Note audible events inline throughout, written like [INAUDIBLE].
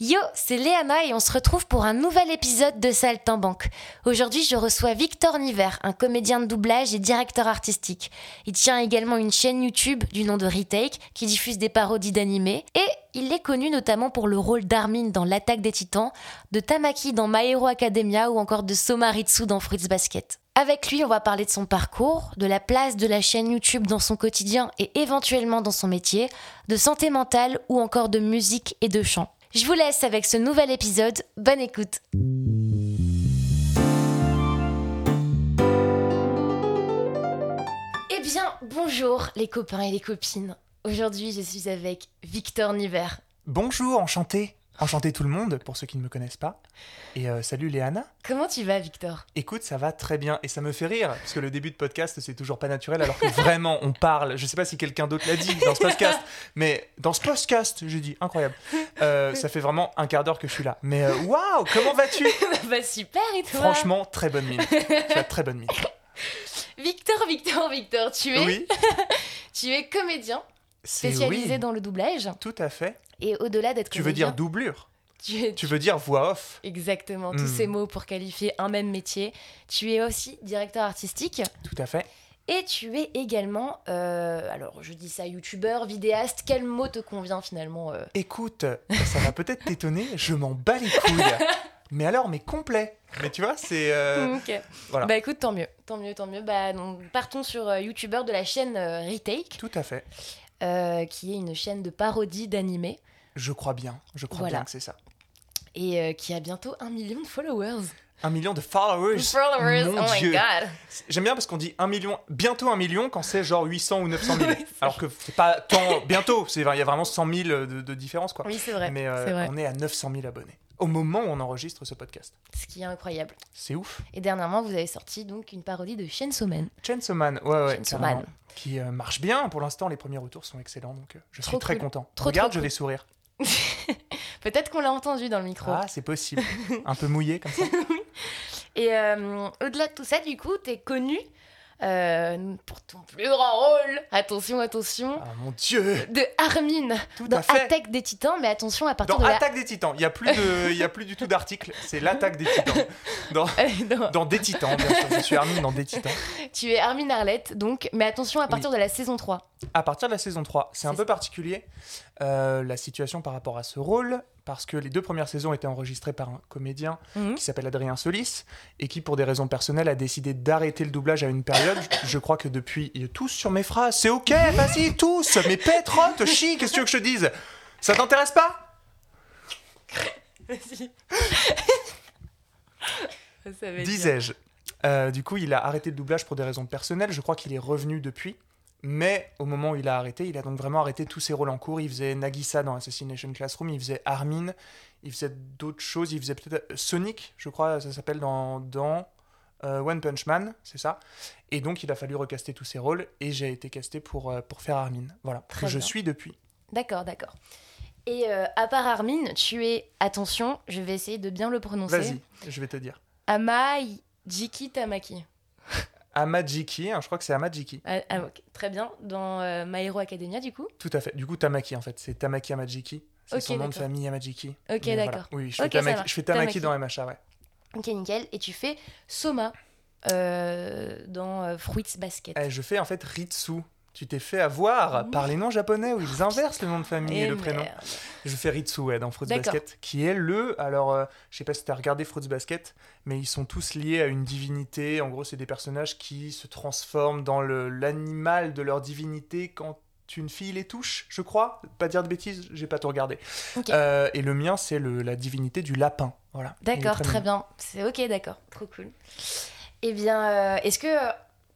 Yo, c'est Léana et on se retrouve pour un nouvel épisode de Saltimbanque. Aujourd'hui, je reçois Victor Niver, un comédien de doublage et directeur artistique. Il tient également une chaîne YouTube du nom de Retake qui diffuse des parodies d'animés et il est connu notamment pour le rôle d'Armin dans L'attaque des titans, de Tamaki dans My Hero Academia ou encore de Somaritsu dans Fruits Basket. Avec lui, on va parler de son parcours, de la place de la chaîne YouTube dans son quotidien et éventuellement dans son métier, de santé mentale ou encore de musique et de chant. Je vous laisse avec ce nouvel épisode. Bonne écoute. Eh bien, bonjour les copains et les copines. Aujourd'hui, je suis avec Victor Niver. Bonjour, enchanté. Enchanté tout le monde, pour ceux qui ne me connaissent pas. Et euh, salut Léana. Comment tu vas, Victor? Écoute, ça va très bien. Et ça me fait rire, parce que le début de podcast, c'est toujours pas naturel, alors que vraiment, on parle. Je sais pas si quelqu'un d'autre l'a dit dans ce podcast, mais dans ce podcast, j'ai dit, incroyable. Euh, ça fait vraiment un quart d'heure que je suis là. Mais euh, waouh, comment vas-tu? [LAUGHS] Bah super, et toi? Franchement, très bonne mine. Tu as très bonne mine. Victor, Victor, Victor, tu es, Oui, [LAUGHS] tu es comédien spécialisé oui. dans le doublage. Tout à fait. Et au-delà d'être Tu veux dire doublure [LAUGHS] tu veux dire voix off Exactement, tous Hmm. ces mots pour qualifier un même métier. Tu es aussi directeur artistique Tout à fait. et tu es également, euh, alors je dis ça, youtubeur, vidéaste. Quel mot te convient finalement euh Écoute, ça va peut-être [LAUGHS] t'étonner, je m'en bats les couilles. Mais alors, mais complet. Mais tu vois, c'est. euh, [LAUGHS] Ok. voilà. Bah écoute, tant mieux, tant mieux, tant mieux. Bah donc, partons sur euh, youtubeur de la chaîne Retake, Tout à fait. Euh, qui est une chaîne de parodie d'animés Je crois bien. Je crois Voilà. bien que c'est ça. et euh, qui a bientôt un million de followers. Un million de followers. Followers, Mon oh my Dieu. god. J'aime bien parce qu'on dit un million, bientôt un million quand c'est genre 800 ou 900 000. [LAUGHS] Oui, c'est Alors que c'est pas tant bientôt. c'est- Il y a vraiment 100 000 de, de différence quoi. Oui, c'est vrai. Mais euh, vrai. on est à 900 000 abonnés. Au moment où on enregistre ce podcast. Ce qui est incroyable. C'est ouf. Et dernièrement, vous avez sorti donc une parodie de Chainsaw Man. Chainsaw Man, ouais, ouais, Chainsaw. Man. Qui euh, marche bien. Pour l'instant, les premiers retours sont excellents. Donc euh, je suis très cool. content. Trop, Regarde, trop je cool. vais sourire. [LAUGHS] Peut-être qu'on l'a entendu dans le micro. Ah, c'est possible. [LAUGHS] Un peu mouillé comme ça. [LAUGHS] Et euh, au-delà de tout ça, du coup, t'es connu euh, pour ton plus grand rôle. Attention, attention. Ah mon dieu. De Armin Tout dans. Attaque des Titans, mais attention à partir Dans de la. Attaque des Titans, il n'y a, plus de- il y a plus du tout d'article, c'est l'attaque des Titans. Dans, [LAUGHS] Non, dans des Titans, bien sûr. Je suis Armin dans des Titans. tu es Armin Arlette, donc, mais attention à partir de la saison 3. À partir de la saison 3, c'est un peu particulier euh, la situation par rapport à ce rôle, parce que les deux premières saisons étaient enregistrées par un comédien Mhm. qui s'appelle Adrien Solis, et qui, pour des raisons personnelles, a décidé d'arrêter le doublage à une période. Je, crois que depuis, il est tous sur mes phrases, c'est ok, vas-y, tous, mais pétrote, chi, qu'est-ce que tu veux que je te dise? Ça t'intéresse pas? Vas-y. [LAUGHS] Disais-je. Euh, du coup, il a arrêté le doublage pour des raisons personnelles. Je crois qu'il est revenu depuis. Mais au moment où il a arrêté, il a donc vraiment arrêté tous ses rôles en cours. Il faisait Nagisa dans Assassination Classroom, il faisait Armin, il faisait d'autres choses. Il faisait peut-être euh, Sonic, je crois, ça s'appelle dans, dans euh, One Punch Man, c'est ça. Et donc, il a fallu recaster tous ses rôles et j'ai été casté pour, euh, pour faire Armin. Voilà, Très que je bien. suis depuis. D'accord, d'accord. Et euh, à part Armin, tu es, attention, je vais essayer de bien le prononcer. Vas-y, je vais te dire. Amai Jiki Tamaki. Amajiki, hein, je crois que c'est Amajiki. Ah, ah, Très bien, dans euh, My Hero Academia du coup. Tout à fait. Du coup, Tamaki, en fait. C'est Tamaki Amajiki. C'est son nom de famille, Amajiki. Ok, voilà. d'accord. Oui, je fais, Tamaki, marche. je fais Tamaki, Tamaki. dans MHA, ouais. Ok, nickel. Et tu fais Soma euh, dans euh, Fruits Basket. Eh, je fais en fait Ritsu. Tu t'es fait avoir Mhm. par les noms japonais où ils inversent le nom de famille et, Eh le prénom. merde. Je fais Ritsu ouais, dans Fruits. Basket, qui est le. Alors, euh, je sais pas si tu as regardé Fruits Basket, mais ils sont tous liés à une divinité. En gros, c'est des personnages qui se transforment dans le- l'animal de leur divinité quand une fille les touche, je crois. Pas dire de bêtises, j'ai pas tout regardé. Euh, et le mien, c'est le- la divinité du lapin. Voilà. D'accord, très bien. C'est ok, d'accord. Trop cool. Eh bien, euh, est-ce que.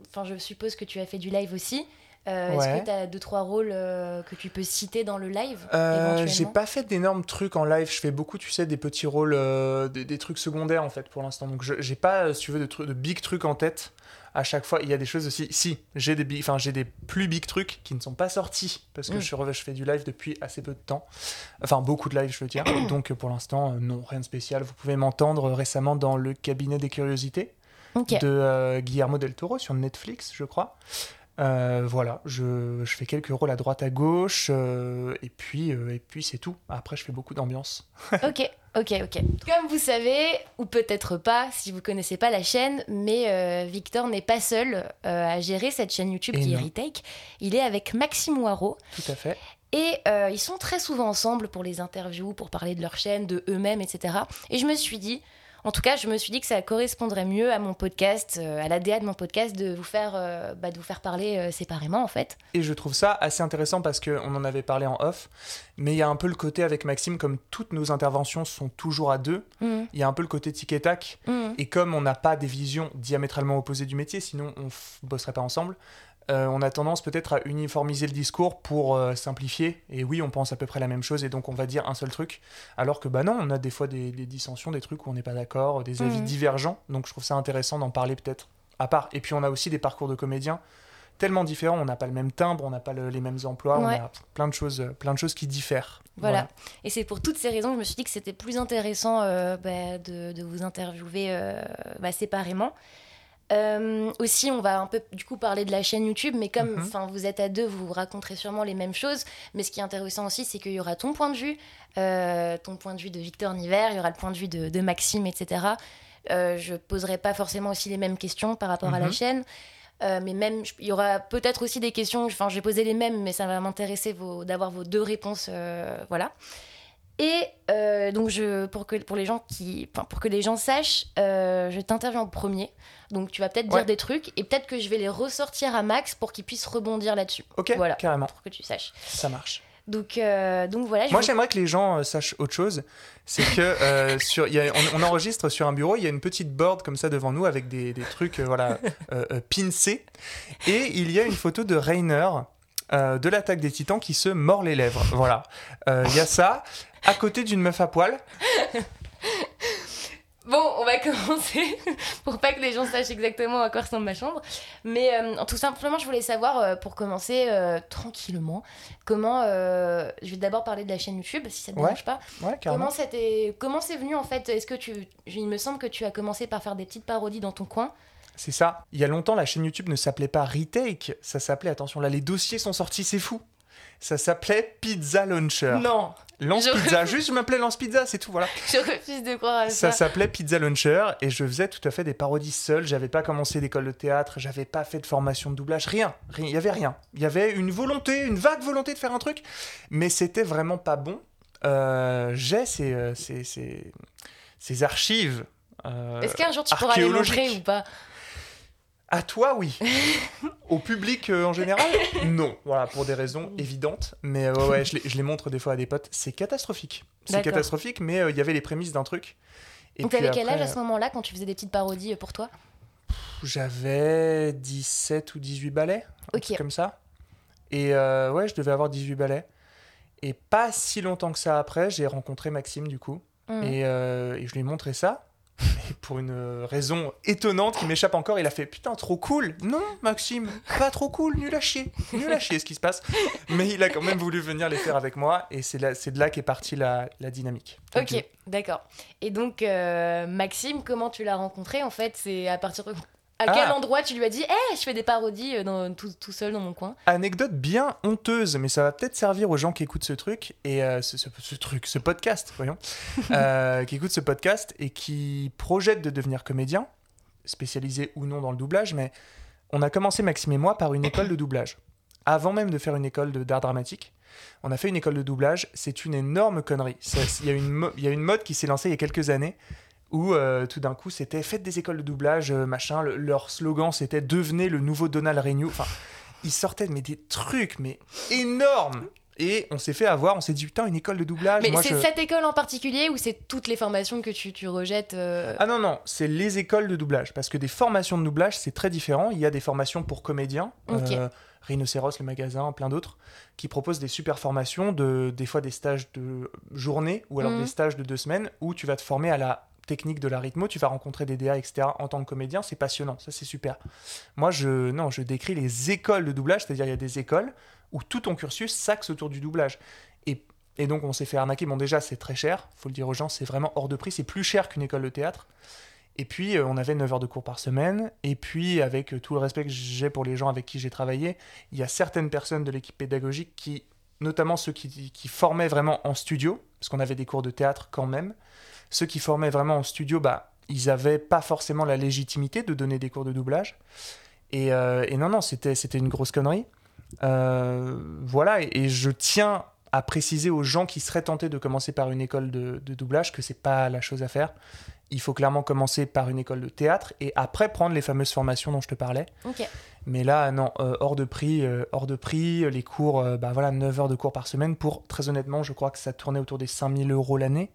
Enfin, je suppose que tu as fait du live aussi. Euh, Est-ce que tu as deux, trois rôles euh, que tu peux citer dans le live Euh, j'ai pas fait d'énormes trucs en live. Je fais beaucoup, tu sais, des petits rôles, euh, des, des trucs secondaires en fait pour l'instant. Donc je- j'ai pas, euh, si tu veux, de, trucs- de big trucs en tête. À chaque fois, il y a des choses aussi. Si, j'ai des big, enfin j'ai des plus big trucs qui ne sont pas sortis parce que Mm. je, fais du live depuis assez peu de temps. Enfin beaucoup de live, je veux dire. [COUGHS] Donc pour l'instant, non, rien de spécial. Vous pouvez m'entendre récemment dans le cabinet des curiosités de euh, Guillermo del Toro sur Netflix, je crois. Euh, voilà, je, je, fais quelques rôles à droite à gauche, euh, et puis, euh, et puis c'est tout. Après, je fais beaucoup d'ambiance. [LAUGHS] ok, ok, ok. Comme vous savez, ou peut-être pas, si vous connaissez pas la chaîne, mais Victor n'est pas seul à gérer cette chaîne YouTube qui est Retake. Il est avec Maxime Waro. Tout à fait. Et ils sont très souvent ensemble pour les interviews, pour parler de leur chaîne, de eux-mêmes, etc. Et je me suis dit, en tout cas, je me suis dit que ça correspondrait mieux à mon podcast, euh, à l'ADA de mon podcast, de vous faire, euh, bah, de vous faire parler euh, séparément, en fait. Et je trouve ça assez intéressant parce qu'on en avait parlé en off, mais il y a un peu le côté avec Maxime, comme toutes nos interventions sont toujours à deux, mmh. il y a un peu le côté tic et tac. Mmh. Et comme on n'a pas des visions diamétralement opposées du métier, sinon on bosserait pas ensemble, euh, on a tendance peut-être à uniformiser le discours pour euh, simplifier. Et oui, on pense à peu près la même chose et donc on va dire un seul truc. Alors que bah non, on a des fois des, dissensions, des trucs où on n'est pas d'accord, des avis mhm. divergents. Donc je trouve ça intéressant d'en parler peut-être à part. Et puis on a aussi des parcours de comédiens tellement différents. On n'a pas le même timbre, on n'a pas les mêmes emplois, on a plein de choses, plein de choses qui diffèrent. Voilà. Et c'est pour toutes ces raisons que je me suis dit que c'était plus intéressant euh, bah, de, vous interviewer bah, séparément. Euh, aussi, on va un peu du coup parler de la chaîne YouTube, mais comme mhm. vous êtes à deux, vous raconterez sûrement les mêmes choses. Mais ce qui est intéressant aussi, c'est qu'il y aura ton point de vue, euh, ton point de vue de Victor Niver, il y aura le point de vue de, Maxime, etc. Euh, je poserai pas forcément aussi les mêmes questions par rapport à la mhm. chaîne. Euh, mais même, il y aura peut-être aussi des questions, enfin, je vais poser les mêmes, mais ça va m'intéresser d'avoir vos deux réponses, voilà. Et euh, donc, je, pour, que, pour, les gens qui, pour que les gens sachent, euh, je t'interviewe en premier. Donc, tu vas peut-être dire des trucs et peut-être que je vais les ressortir à Max pour qu'il puisse rebondir là-dessus. Ok, voilà, carrément. Pour que tu saches. Ça marche. Donc, euh, donc voilà. Moi, j'aimerais que les gens sachent autre chose. C'est que [LAUGHS] sur, y a, on, enregistre sur un bureau, il y a une petite board comme ça devant nous avec des, des trucs voilà, pincés. Et il y a une photo de Rainer. De l'attaque des titans qui se mord les lèvres. Voilà. Il y a ça à côté d'une meuf à poil. [LAUGHS] Bon, on va commencer [LAUGHS] pour pas que les gens sachent exactement à quoi ressemble ma chambre. Mais euh, tout simplement, je voulais savoir, euh, pour commencer euh, tranquillement, comment. je vais d'abord parler de la chaîne YouTube, si ça te dérange pas. Ouais, comment c'est venu en fait? Est-ce que tu, il me semble que tu as commencé par faire des petites parodies dans ton coin? C'est ça. Il y a longtemps, la chaîne YouTube ne s'appelait pas Retake. Ça s'appelait, attention, là, les dossiers sont sortis, c'est fou. Ça s'appelait Pizza Launcher. Non. Lance Pizza, juste je m'appelais Lance Pizza, c'est tout, voilà. [LAUGHS] Je refuse de croire à ça. Ça s'appelait Pizza Launcher et je faisais tout à fait des parodies seul. J'avais pas commencé d'école de théâtre, j'avais pas fait de formation de doublage, rien. Il y avait rien. Il y avait une volonté, une vague volonté de faire un truc, mais c'était vraiment pas bon. Euh, j'ai ces, euh, ces, ces, ces, archives. Euh, Est-ce qu'un jour tu pourras les montrer ou pas? À toi, oui. [LAUGHS] Au public euh, en général, non. Voilà, pour des raisons évidentes. Mais euh, ouais, je, les, montre des fois à des potes. C'est catastrophique. C'est catastrophique, mais euh, il y avait les prémices d'un truc. Et Donc, t'avais quel âge à ce moment-là quand tu faisais des petites parodies pour toi? J'avais 17 ou 18 ballets. Ok. Comme ça. Et ouais, je devais avoir 18 ballets. Et pas si longtemps que ça après, j'ai rencontré Maxime, du coup. Mmh. Et, et je lui ai montré ça. Et pour une raison étonnante qui m'échappe encore, il a fait Putain, trop cool Non, Maxime, pas trop cool, nul à chier, nul à chier ce qui se passe. Mais il a quand même voulu venir les faire avec moi, et c'est de là qu'est partie la, la dynamique. Ok, d'accord. Et donc, euh, Maxime, comment tu l'as rencontré En fait, c'est à partir à quel ah. endroit tu lui as dit Eh, je fais des parodies euh, dans, tout, tout, seul dans mon coin Anecdote bien honteuse, mais ça va peut-être servir aux gens qui écoutent ce truc, et euh, ce, ce, truc, ce podcast, voyons, [LAUGHS] euh, qui écoutent ce podcast et qui projettent de devenir comédien, spécialisé ou non dans le doublage, mais on a commencé, Maxime et moi, par une école de doublage. Avant même de faire une école d'art dramatique, on a fait une école de doublage. C'est une énorme connerie. Il y, y, a une mode qui s'est lancée il y a quelques années où euh, tout d'un coup c'était faites des écoles de doublage, euh, machin. leur slogan c'était devenez le nouveau Donald Renew. Enfin, ils sortaient mais des trucs mais énormes. Et on s'est fait avoir, on s'est dit putain une école de doublage. Mais c'est cette école en particulier ou c'est toutes les formations que tu, tu rejettes euh Ah non non, c'est les écoles de doublage parce que des formations de doublage c'est très différent. Il y a des formations pour comédiens. Rhinocéros, le magasin, plein d'autres, qui proposent des super formations, de, des fois des stages de journée ou alors mmh. des stages de deux semaines où tu vas te former à la technique de la rythmo, tu vas rencontrer des DA, etc. En tant que comédien, c'est passionnant, ça c'est super. Moi, je, non, je décris les écoles de doublage, c'est-à-dire il y a des écoles où tout ton cursus s'axe autour du doublage. Et, et donc on s'est fait arnaquer. Bon déjà, c'est très cher, faut le dire aux gens, c'est vraiment hors de prix, c'est plus cher qu'une école de théâtre. Et puis, euh, on avait 9 heures de cours par semaine. Et puis, avec euh, tout le respect que j'ai pour les gens avec qui j'ai travaillé, il y a certaines personnes de l'équipe pédagogique qui, notamment ceux qui, qui formaient vraiment en studio, parce qu'on avait des cours de théâtre quand même, ceux qui formaient vraiment en studio, bah, ils n'avaient pas forcément la légitimité de donner des cours de doublage. Et, euh, et non, non, c'était une grosse connerie. Euh, voilà, et, et je tiens à préciser aux gens qui seraient tentés de commencer par une école de, de doublage que c'est pas la chose à faire. Il faut clairement commencer par une école de théâtre et après prendre les fameuses formations dont je te parlais. Mais là, non, euh, hors de prix, euh, hors de prix, les cours, bah voilà, 9 heures de cours par semaine. Pour, très honnêtement, je crois que ça tournait autour des 5000 euros l'année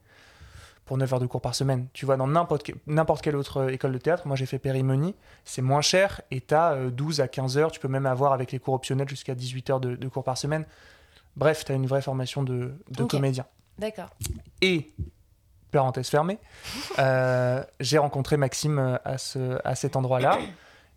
pour 9 heures de cours par semaine. Tu vois, dans n'importe que- n'importe quelle autre euh, école de théâtre, moi j'ai fait Périmonie, c'est moins cher et tu as 12 à 15 heures. Tu peux même avoir avec les cours optionnels jusqu'à 18 heures de, de cours par semaine. Bref, tu as une vraie formation de, de comédien. D'accord. Et, parenthèse fermée, euh, j'ai rencontré Maxime euh, à, ce, à cet endroit-là.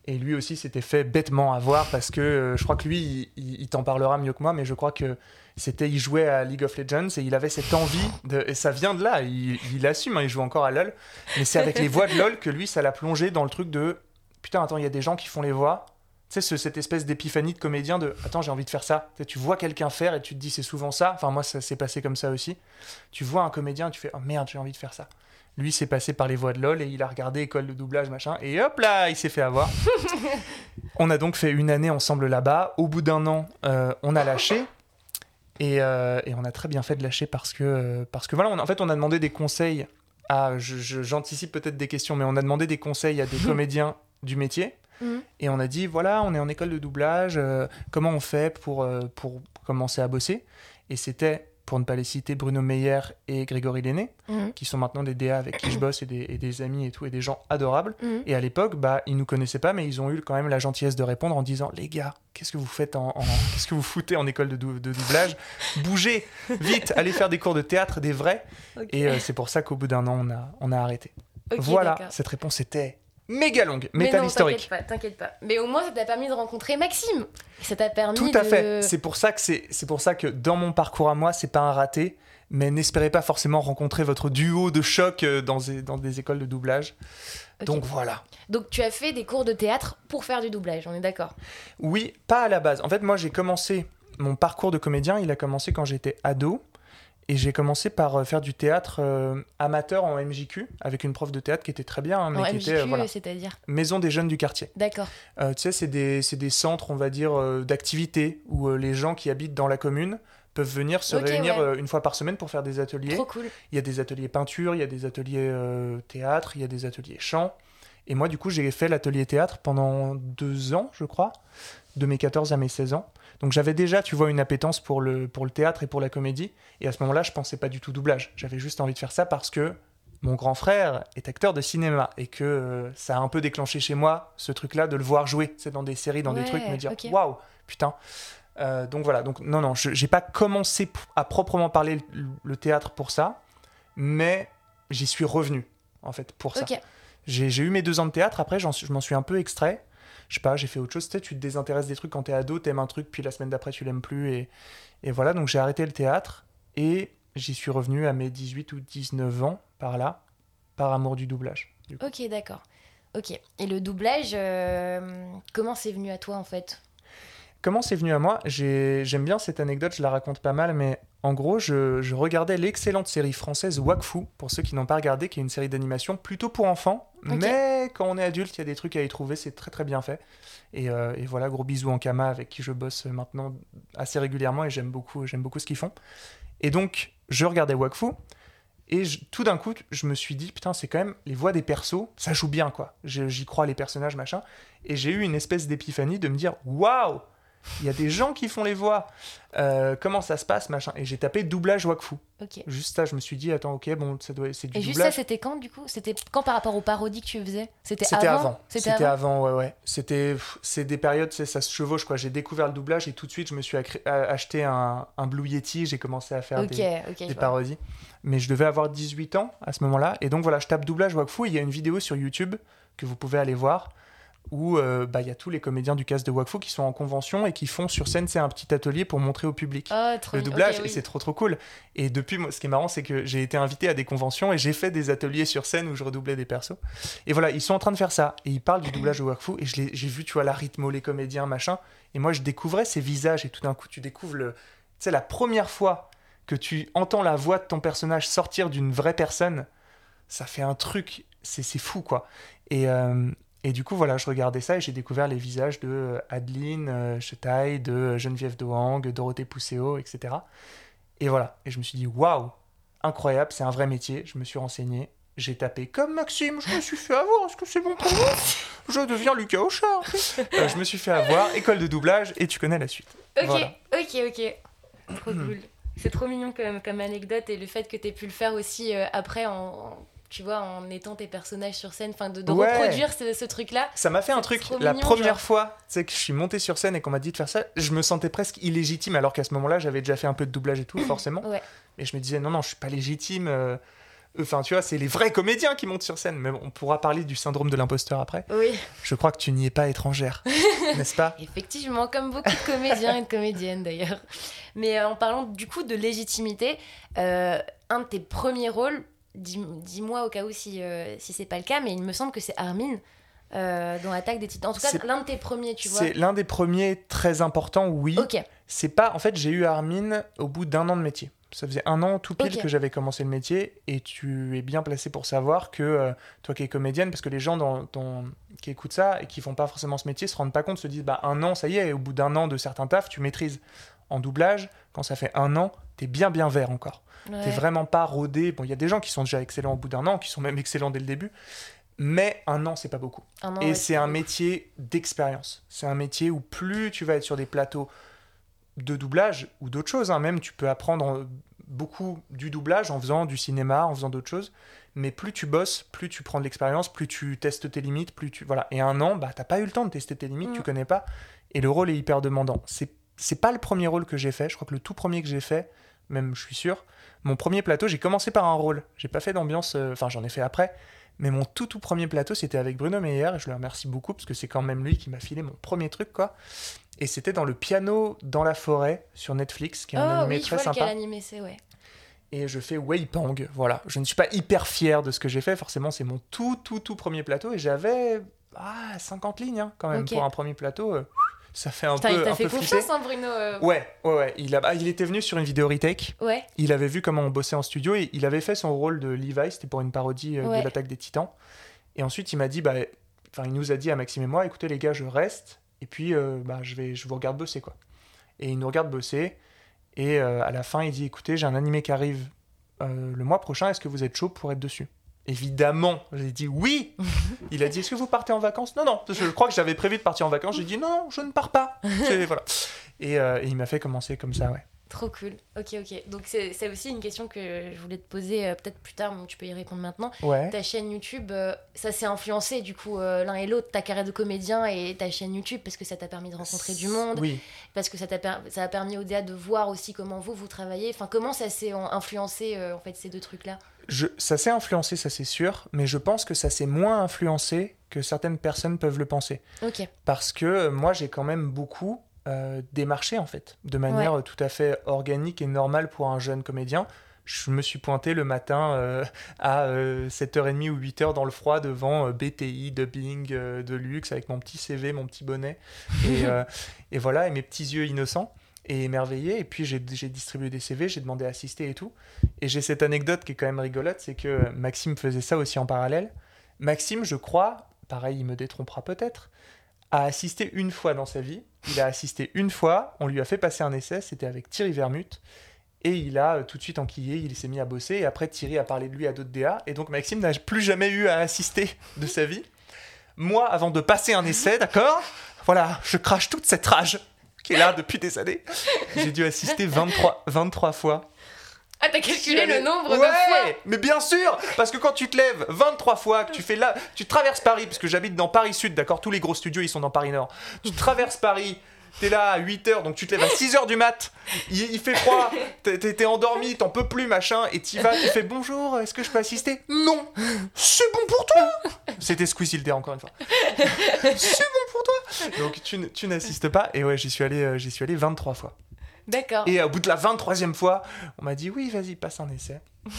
Et lui aussi s'était fait bêtement avoir parce que euh, je crois que lui, il, t'en parlera mieux que moi, mais je crois que c'était, il jouait à League of Legends et il avait cette envie et ça vient de là, il, il assume, hein, il joue encore à LoL, mais c'est avec les voix de LoL que lui, ça l'a plongé dans le truc de putain, attends, il y a des gens qui font les voix. Tu sais, ce- cette espèce d'épiphanie de comédien de attends, j'ai envie de faire ça. Tu Tu vois quelqu'un faire et tu te dis c'est souvent ça. Enfin, moi, ça s'est passé comme ça aussi. Tu vois un comédien et tu fais oh merde, j'ai envie de faire ça. Lui, c'est passé par les voix de LoL et il a regardé école de doublage, machin, et hop là, il s'est fait avoir. [LAUGHS] on a donc fait une année ensemble là-bas. Au bout d'un an, euh, on a lâché. Et, euh, et on a très bien fait de lâcher parce que, euh, parce que voilà, on- en fait, on a demandé des conseils à. J'anticipe peut-être des questions, mais on a demandé des conseils à des [LAUGHS] comédiens du métier. Mhm. Et on a dit voilà, on est en école de doublage, euh, comment on fait pour, pour commencer à bosser? Et c'était, pour ne pas les citer, Bruno Meyer et Grégory Lenné, Mhm. qui sont maintenant des DA avec qui je bosse et des, et des amis et tout, et des gens adorables. Mhm. Et à l'époque, bah, ils nous connaissaient pas, mais ils ont eu quand même la gentillesse de répondre en disant Les gars, qu'est-ce que vous faites en, en- [LAUGHS] qu'est-ce que vous foutez en école de, dou- de doublage? Bougez vite, allez faire des cours de théâtre, des vrais. Et euh, c'est pour ça qu'au bout d'un an, on a, on a arrêté. Voilà, cette réponse était méga longue, métal historique. T'inquiète pas, t'inquiète pas. Mais au moins, ça t'a permis de rencontrer Maxime. Ça t'a permis Tout à de... fait. C'est pour ça que c'est, c'est pour ça que dans mon parcours à moi, c'est pas un raté. Mais n'espérez pas forcément rencontrer votre duo de choc euh, dans des, dans des écoles de doublage. Donc voilà. Donc tu as fait des cours de théâtre pour faire du doublage, on est d'accord? Oui, pas à la base. En fait, moi, j'ai commencé mon parcours de comédien. Il a commencé quand j'étais ado. Et j'ai commencé par euh, faire du théâtre euh, amateur en MJQ avec une prof de théâtre qui était très bien, hein, mais En qui MJQ, était euh, voilà, c'est-à-dire maison des jeunes du quartier. D'accord. Euh, tu sais, c'est des, des centres, on va dire, d'activités où les gens qui habitent dans la commune peuvent venir se réunir ouais. une fois par semaine pour faire des ateliers. Trop cool. Il y a des ateliers peinture, il y a des ateliers théâtre, il y a des ateliers chant. Et moi, du coup, j'ai fait l'atelier théâtre pendant deux ans, je crois, de mes 14 à mes 16 ans. Donc j'avais déjà, tu vois, une appétence pour le, pour le théâtre et pour la comédie. Et à ce moment-là, je pensais pas du tout doublage. J'avais juste envie de faire ça parce que mon grand frère est acteur de cinéma et que euh, ça a un peu déclenché chez moi ce truc-là de le voir jouer. C'est dans des séries, dans des trucs, me dire waouh, putain. Euh, donc voilà, donc non, non, je j'ai pas commencé à proprement parler le, le théâtre pour ça, mais j'y suis revenu en fait pour ça. J'ai eu mes deux ans de théâtre, après je m'en suis un peu extrait. Je sais pas, j'ai fait autre chose. Tu sais, tu te désintéresses des trucs quand t'es ado, t'aimes un truc, puis la semaine d'après tu l'aimes plus. Et, et voilà, donc j'ai arrêté le théâtre et j'y suis revenu à mes 18 ou 19 ans, par là, par amour du doublage. Ok, d'accord. Ok. Et le doublage, euh, comment c'est venu à toi en fait? Comment c'est venu à moi? J'ai- J'aime bien cette anecdote, je la raconte pas mal, mais en gros, je, je regardais l'excellente série française Wakfu, pour ceux qui n'ont pas regardé, qui est une série d'animation plutôt pour enfants, mais quand on est adulte, il y a des trucs à y trouver, c'est très très bien fait. Et, euh, et voilà, gros bisous en Kama, avec qui je bosse maintenant assez régulièrement, et j'aime beaucoup, beaucoup ce qu'ils font. Et donc, je regardais Wakfu, et je- tout d'un coup, je me suis dit, putain, c'est quand même les voix des persos, ça joue bien, quoi. J'y crois, les personnages, machin. Et j'ai eu une espèce d'épiphanie de me dire, waouh, il y a des gens qui font les voix. Euh, comment ça se passe, machin? Et j'ai tapé doublage Wakfu. Juste ça, je me suis dit, attends, ok, bon, ça doit, c'est du Et juste ça, c'était quand du coup? C'était quand par rapport aux parodies que tu faisais? C'était avant, avant. C'était avant? avant, ouais, ouais. C'était, c'est des périodes, c'est- ça se chevauche, quoi. J'ai découvert le doublage et tout de suite, je me suis acheté un, un Blue Yeti. J'ai commencé à faire des, des parodies. Mais je devais avoir 18 ans à ce moment-là. Et donc voilà, je tape doublage Wakfu. Il y a une vidéo sur YouTube que vous pouvez aller voir où euh, bah, il y a tous les comédiens du cast de Wakfu qui sont en convention et qui font sur scène c'est un petit atelier pour montrer au public Oh, trop le doublage et c'est trop trop cool. Et depuis, moi, ce qui est marrant, c'est que j'ai été invité à des conventions et j'ai fait des ateliers sur scène où je redoublais des persos. Et voilà, ils sont en train de faire ça et ils parlent du doublage de Wakfu et j'ai vu, tu vois, la rythmo, les comédiens, machin. Et moi, je découvrais ces visages et tout d'un coup, tu découvres le, tu sais, la première fois que tu entends la voix de ton personnage sortir d'une vraie personne, ça fait un truc, c'est c'est fou quoi. Et euh, et du coup, voilà, je regardais ça et j'ai découvert les visages de euh, Adeline euh, Chetaille, de euh, Geneviève Dohang, Dorothée Pousseau, etc. Et voilà, et je me suis dit, waouh, incroyable, c'est un vrai métier. Je me suis renseigné, j'ai tapé comme Maxime, je me suis fait avoir, est-ce que c'est bon pour vous? Je deviens Lucas Auchard. Euh, je me suis fait avoir, école de doublage, et tu connais la suite. Ok, Voilà. ok, ok. Trop cool. C'est trop mignon comme, comme anecdote et le fait que tu aies pu le faire aussi euh, après en, en- tu vois, en étant tes personnages sur scène, enfin de, de Ouais. reproduire ce, ce truc-là. Ça m'a fait un C'est truc, la mignon, première genre. fois, sais, que je suis monté sur scène et qu'on m'a dit de faire ça, je me sentais presque illégitime, alors qu'à ce moment-là, j'avais déjà fait un peu de doublage et tout, [COUGHS] forcément. Ouais. Et je me disais, non, non, je suis pas légitime. euh, Enfin, tu vois, c'est les vrais comédiens qui montent sur scène. Mais bon, on pourra parler du syndrome de l'imposteur après. Oui, Je crois que tu n'y es pas étrangère, [LAUGHS] n'est-ce pas? Effectivement, comme beaucoup de comédiens et de comédiennes d'ailleurs. Mais euh, en parlant du coup de légitimité, euh, un de tes premiers rôles, dis-moi au cas où si, euh, si c'est pas le cas, mais il me semble que c'est Armin euh, dans Attaque des Titans. En tout cas, C'est- l'un de tes premiers, tu vois. C'est l'un des premiers très importants, oui. Ok, C'est pas. En fait, j'ai eu Armin au bout d'un an de métier. Ça faisait un an tout pile que j'avais commencé le métier et tu es bien placé pour savoir que euh, toi qui es comédienne, parce que les gens dans, dans- qui écoutent ça et qui font pas forcément ce métier se rendent pas compte, se disent bah un an, ça y est, et au bout d'un an de certains tafs, tu maîtrises. En doublage, quand ça fait un an, t'es bien bien vert encore. Ouais. T'es vraiment pas rodé. Bon, il y a des gens qui sont déjà excellents au bout d'un an, qui sont même excellents dès le début, mais un an, c'est pas beaucoup. An, Et ouais, c'est un métier d'expérience. C'est un métier où plus tu vas être sur des plateaux de doublage ou d'autres choses, hein, même tu peux apprendre beaucoup du doublage en faisant du cinéma, en faisant d'autres choses. Mais plus tu bosses, plus tu prends de l'expérience, plus tu testes tes limites, plus tu voilà. Et un an, bah t'as pas eu le temps de tester tes limites, Mm. tu connais pas. Et le rôle est hyper demandant. C'est c'est pas le premier rôle que j'ai fait. Je crois que le tout premier que j'ai fait, même je suis sûr, mon premier plateau, j'ai commencé par un rôle. J'ai pas fait d'ambiance. euh, Enfin, j'en ai fait après. Mais mon tout tout premier plateau, c'était avec Bruno Meyer, et je le remercie beaucoup parce que c'est quand même lui qui m'a filé mon premier truc, quoi. Et c'était dans le piano dans la forêt sur Netflix, qui est un Oh animé oui, je très vois lequel sympa. animé c'est, ouais. Et je fais Weipang, voilà. Je ne suis pas hyper fier de ce que j'ai fait, forcément, c'est mon tout tout tout premier plateau, et j'avais ah, 50 lignes hein, quand même pour un premier plateau. euh, ça fait un Putain, il peu, t'a un fait confiance, hein, Bruno euh, Ouais, ouais, ouais. Il, a, ah, il était venu sur une vidéo retake. Ouais, Il avait vu comment on bossait en studio et il avait fait son rôle de Levi, c'était pour une parodie euh, Ouais. de l'attaque des titans. Et ensuite, il m'a dit, bah, enfin, il nous a dit à Maxime et moi, écoutez les gars, je reste et puis euh, bah, je, vais, je vous regarde bosser quoi. Et il nous regarde bosser et à la fin, il dit, écoutez, j'ai un animé qui arrive le mois prochain, est-ce que vous êtes chaud pour être dessus? Évidemment, j'ai dit oui. [LAUGHS] Il a dit est-ce que vous partez en vacances? Non, non. Je crois que j'avais prévu de partir en vacances. J'ai dit non, je ne pars pas. [LAUGHS] Voilà. Et, euh, et il m'a fait commencer comme ça, ouais. trop cool. Ok, ok. Donc c'est aussi une question que je voulais te poser euh, peut-être plus tard, mais tu peux y répondre maintenant. Ouais. Ta chaîne YouTube, euh, ça s'est influencé du coup euh, l'un et l'autre, ta carrière de comédien et ta chaîne YouTube, parce que ça t'a permis de rencontrer du monde, Oui. parce que ça t'a per- ça a permis au DA de voir aussi comment vous, vous travaillez. Enfin, comment ça s'est en- influencé en fait ces deux trucs-là? Je, ça s'est influencé, ça c'est sûr, mais je pense que ça s'est moins influencé que certaines personnes peuvent le penser. Parce que euh, moi, j'ai quand même beaucoup euh, démarché, en fait, de manière euh, tout à fait organique et normale pour un jeune comédien. Je me suis pointé le matin euh, à euh, 7h30 ou 8h dans le froid devant BTI, dubbing de luxe, avec mon petit CV, mon petit bonnet, et, [LAUGHS] et voilà, et mes petits yeux innocents et émerveillés. Et puis j'ai j'ai distribué des CV, j'ai demandé à assister et tout. Et j'ai cette anecdote qui est quand même rigolote, c'est que Maxime faisait ça aussi en parallèle. Maxime, je crois, pareil, il me détrompera peut-être, a assisté une fois dans sa vie. Il a assisté une fois, on lui a fait passer un essai, c'était avec Thierry Vermut. Et il a euh, tout de suite enquillé, il s'est mis à bosser. Et après, Thierry a parlé de lui à d'autres DA. Et donc, Maxime n'a plus jamais eu à assister [LAUGHS] de sa vie. Moi, avant de passer un essai, d'accord? Voilà, je crache toute cette rage qui est là depuis des années. J'ai dû assister 23, 23 fois Ah, t'as calculé le nombre ouais, de fois mais bien sûr Parce que quand tu te lèves 23 fois, que tu fais là, tu traverses Paris, parce que j'habite dans Paris Sud, d'accord Tous les gros studios, ils sont dans Paris Nord. Tu traverses Paris, t'es là à 8h, donc tu te lèves à 6h du mat, il, il fait froid, t'es- endormi, t'en peux plus, machin, et t'y vas, tu fais bonjour, est-ce que je peux assister? Non C'est bon pour toi C'était Squeezie le dé, encore une fois. C'est bon pour toi Donc tu, n- tu n'assistes pas, et ouais, j'y suis, allé, euh, j'y suis allé 23 fois. D'accord. Et au bout de la 23e fois, on m'a dit oui, vas-y, passe un essai. [LAUGHS]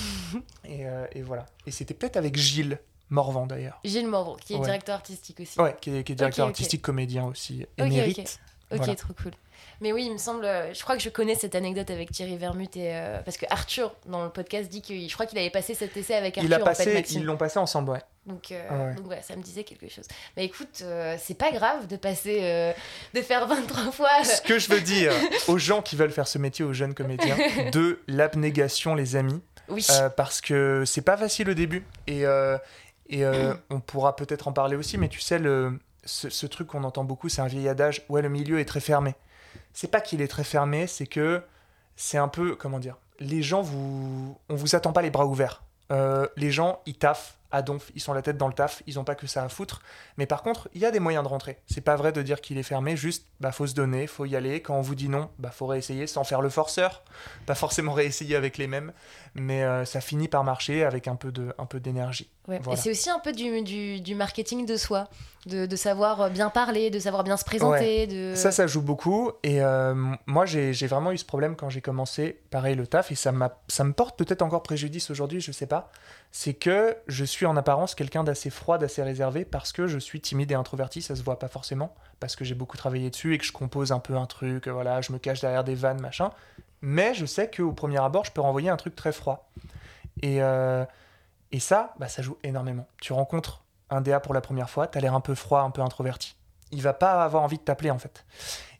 et, euh, et voilà. Et c'était peut-être avec Gilles Morvan d'ailleurs. Gilles Morvan, qui est Ouais. directeur artistique aussi. Ouais, qui est, qui est directeur Ok, ok. artistique, comédien aussi, Ok, émérite. Ok. Voilà. trop cool. Mais oui, il me semble, euh, je crois que je connais cette anecdote avec Thierry Vermut et euh, parce que Arthur dans le podcast dit que je crois qu'il avait passé cet essai avec Arthur Il a en fait, passé, ils l'ont passé ensemble, ouais. Donc, euh, Ah ouais. donc ouais, ça me disait quelque chose. Mais écoute, euh, c'est pas grave de passer, de faire 23 fois. Ce que je veux dire [LAUGHS] aux gens qui veulent faire ce métier, aux jeunes comédiens, de l'abnégation, les amis, Oui. parce que c'est pas facile au début. Et, et euh, on pourra peut-être en parler aussi, mais tu sais, le, ce, truc qu'on entend beaucoup, c'est un vieil adage ouais, le milieu est très fermé. C'est pas qu'il est très fermé, c'est que c'est un peu, comment dire, les gens, vous, on vous attend pas les bras ouverts. Euh, les gens, ils taffent à donf, ils sont la tête dans le taf, ils ont pas que ça à foutre. Mais par contre, il y a des moyens de rentrer. C'est pas vrai de dire qu'il est fermé, juste, bah, faut se donner, faut y aller. Quand on vous dit non, bah, faut réessayer sans faire le forceur. Pas forcément réessayer avec les mêmes, mais euh, ça finit par marcher avec un peu de, un peu d'énergie. Ouais. Voilà. Et c'est aussi un peu du, du, du marketing de soi, de, de savoir bien parler, de savoir bien se présenter. De... Ça, ça joue beaucoup. Et euh, moi, j'ai vraiment eu ce problème quand j'ai commencé, pareil, le taf, et ça, ça me porte peut-être encore préjudice aujourd'hui, je sais pas. C'est que je suis en apparence quelqu'un d'assez froid, d'assez réservé, parce que je suis timide et introverti, ça se voit pas forcément, parce que j'ai beaucoup travaillé dessus et que je compose un peu un truc, voilà, je me cache derrière des vannes, machin. Mais je sais qu'au premier abord, je peux renvoyer un truc très froid. Et, euh, et ça, bah, ça joue énormément. Tu rencontres un DA pour la première fois, t'as l'air un peu froid, un peu introverti. Il va pas avoir envie de t'appeler en fait.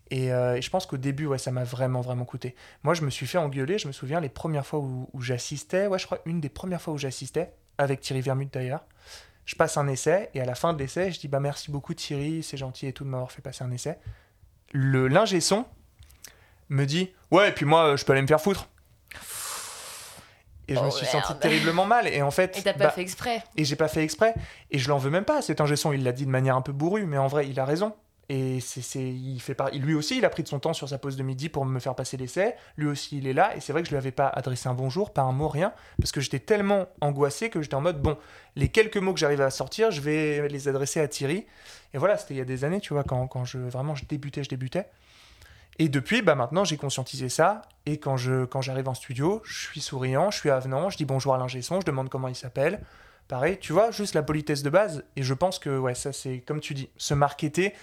Et, euh, et je pense qu'au début, ouais, ça m'a vraiment, vraiment coûté. Moi, je me suis fait engueuler, je me souviens, les premières fois où j'assistais, ouais, je crois, une des premières fois où j'assistais, avec Thierry Vermut d'ailleurs, je passe un essai, et à la fin de l'essai, je dis, bah merci beaucoup Thierry, c'est gentil et tout de m'avoir fait passer un essai. Le l'ingé son me dit, ouais, et puis moi, je peux aller me faire foutre. Et je Oh, me suis senti terriblement mal. Et en fait, Et t'as pas bah, fait exprès. et j'ai pas fait exprès. Et je l'en veux même pas. Cet ingé son, il l'a dit de manière un peu bourrue, mais en vrai, il a raison. Et c'est, il fait par... lui aussi, il a pris de son temps sur sa pause de midi pour me faire passer l'essai. Lui aussi, il est là. Et c'est vrai que je lui avais pas adressé un bonjour, pas un mot, rien. Parce que j'étais tellement angoissé que j'étais en mode, bon, les quelques mots que j'arrive à sortir, je vais les adresser à Thierry. Et voilà, c'était il y a des années, tu vois, quand, quand je, vraiment, je débutais, je débutais. Et depuis, bah maintenant, j'ai conscientisé ça. Et quand, je, quand j'arrive en studio, je suis souriant, je suis avenant, je dis bonjour à l'ingé je demande comment il s'appelle. Pareil, tu vois, juste la politesse de base. Et je pense que, ouais, ça, c'est comme tu dis, se marketer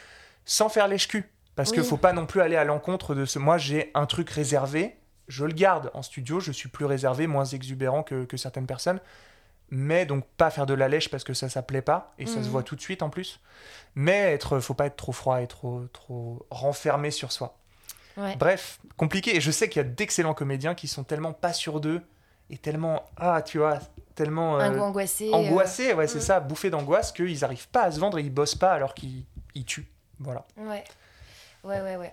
sans faire lèche-cul. Parce qu'il Oui. faut pas non plus aller à l'encontre de ce. Moi, j'ai un truc réservé, je le garde en studio, je suis plus réservé, moins exubérant que, que certaines personnes. Mais donc, pas faire de la lèche parce que ça, ça plaît pas. Et ça Mhm. se voit tout de suite en plus. Mais être, faut pas être trop froid et trop, trop renfermé sur soi. Ouais. Bref, compliqué. Et je sais qu'il y a d'excellents comédiens qui sont tellement pas sûrs d'eux et tellement, ah, tu vois, tellement euh, goût angoissé. euh, angoissés, ouais, c'est mm. ça, bouffés d'angoisse, qu'ils n'arrivent pas à se vendre et ils bossent pas alors qu'ils ils tuent. Voilà. Ouais. Ouais, ouais, ouais.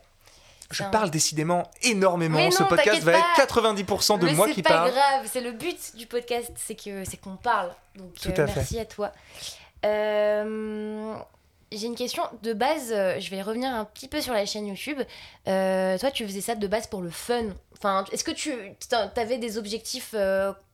Je C'est parle décidément énormément. Mais Ce non, podcast va pas. être 90% de Mais moi c'est qui pas parle. grave, c'est le but du podcast, c'est que c'est qu'on parle. Donc Tout euh, à fait. merci à toi. Euh, J'ai une question de base. euh, je vais revenir un petit peu sur la chaîne YouTube. Euh, toi, tu faisais ça de base pour le fun. Enfin, est-ce que tu avais des objectifs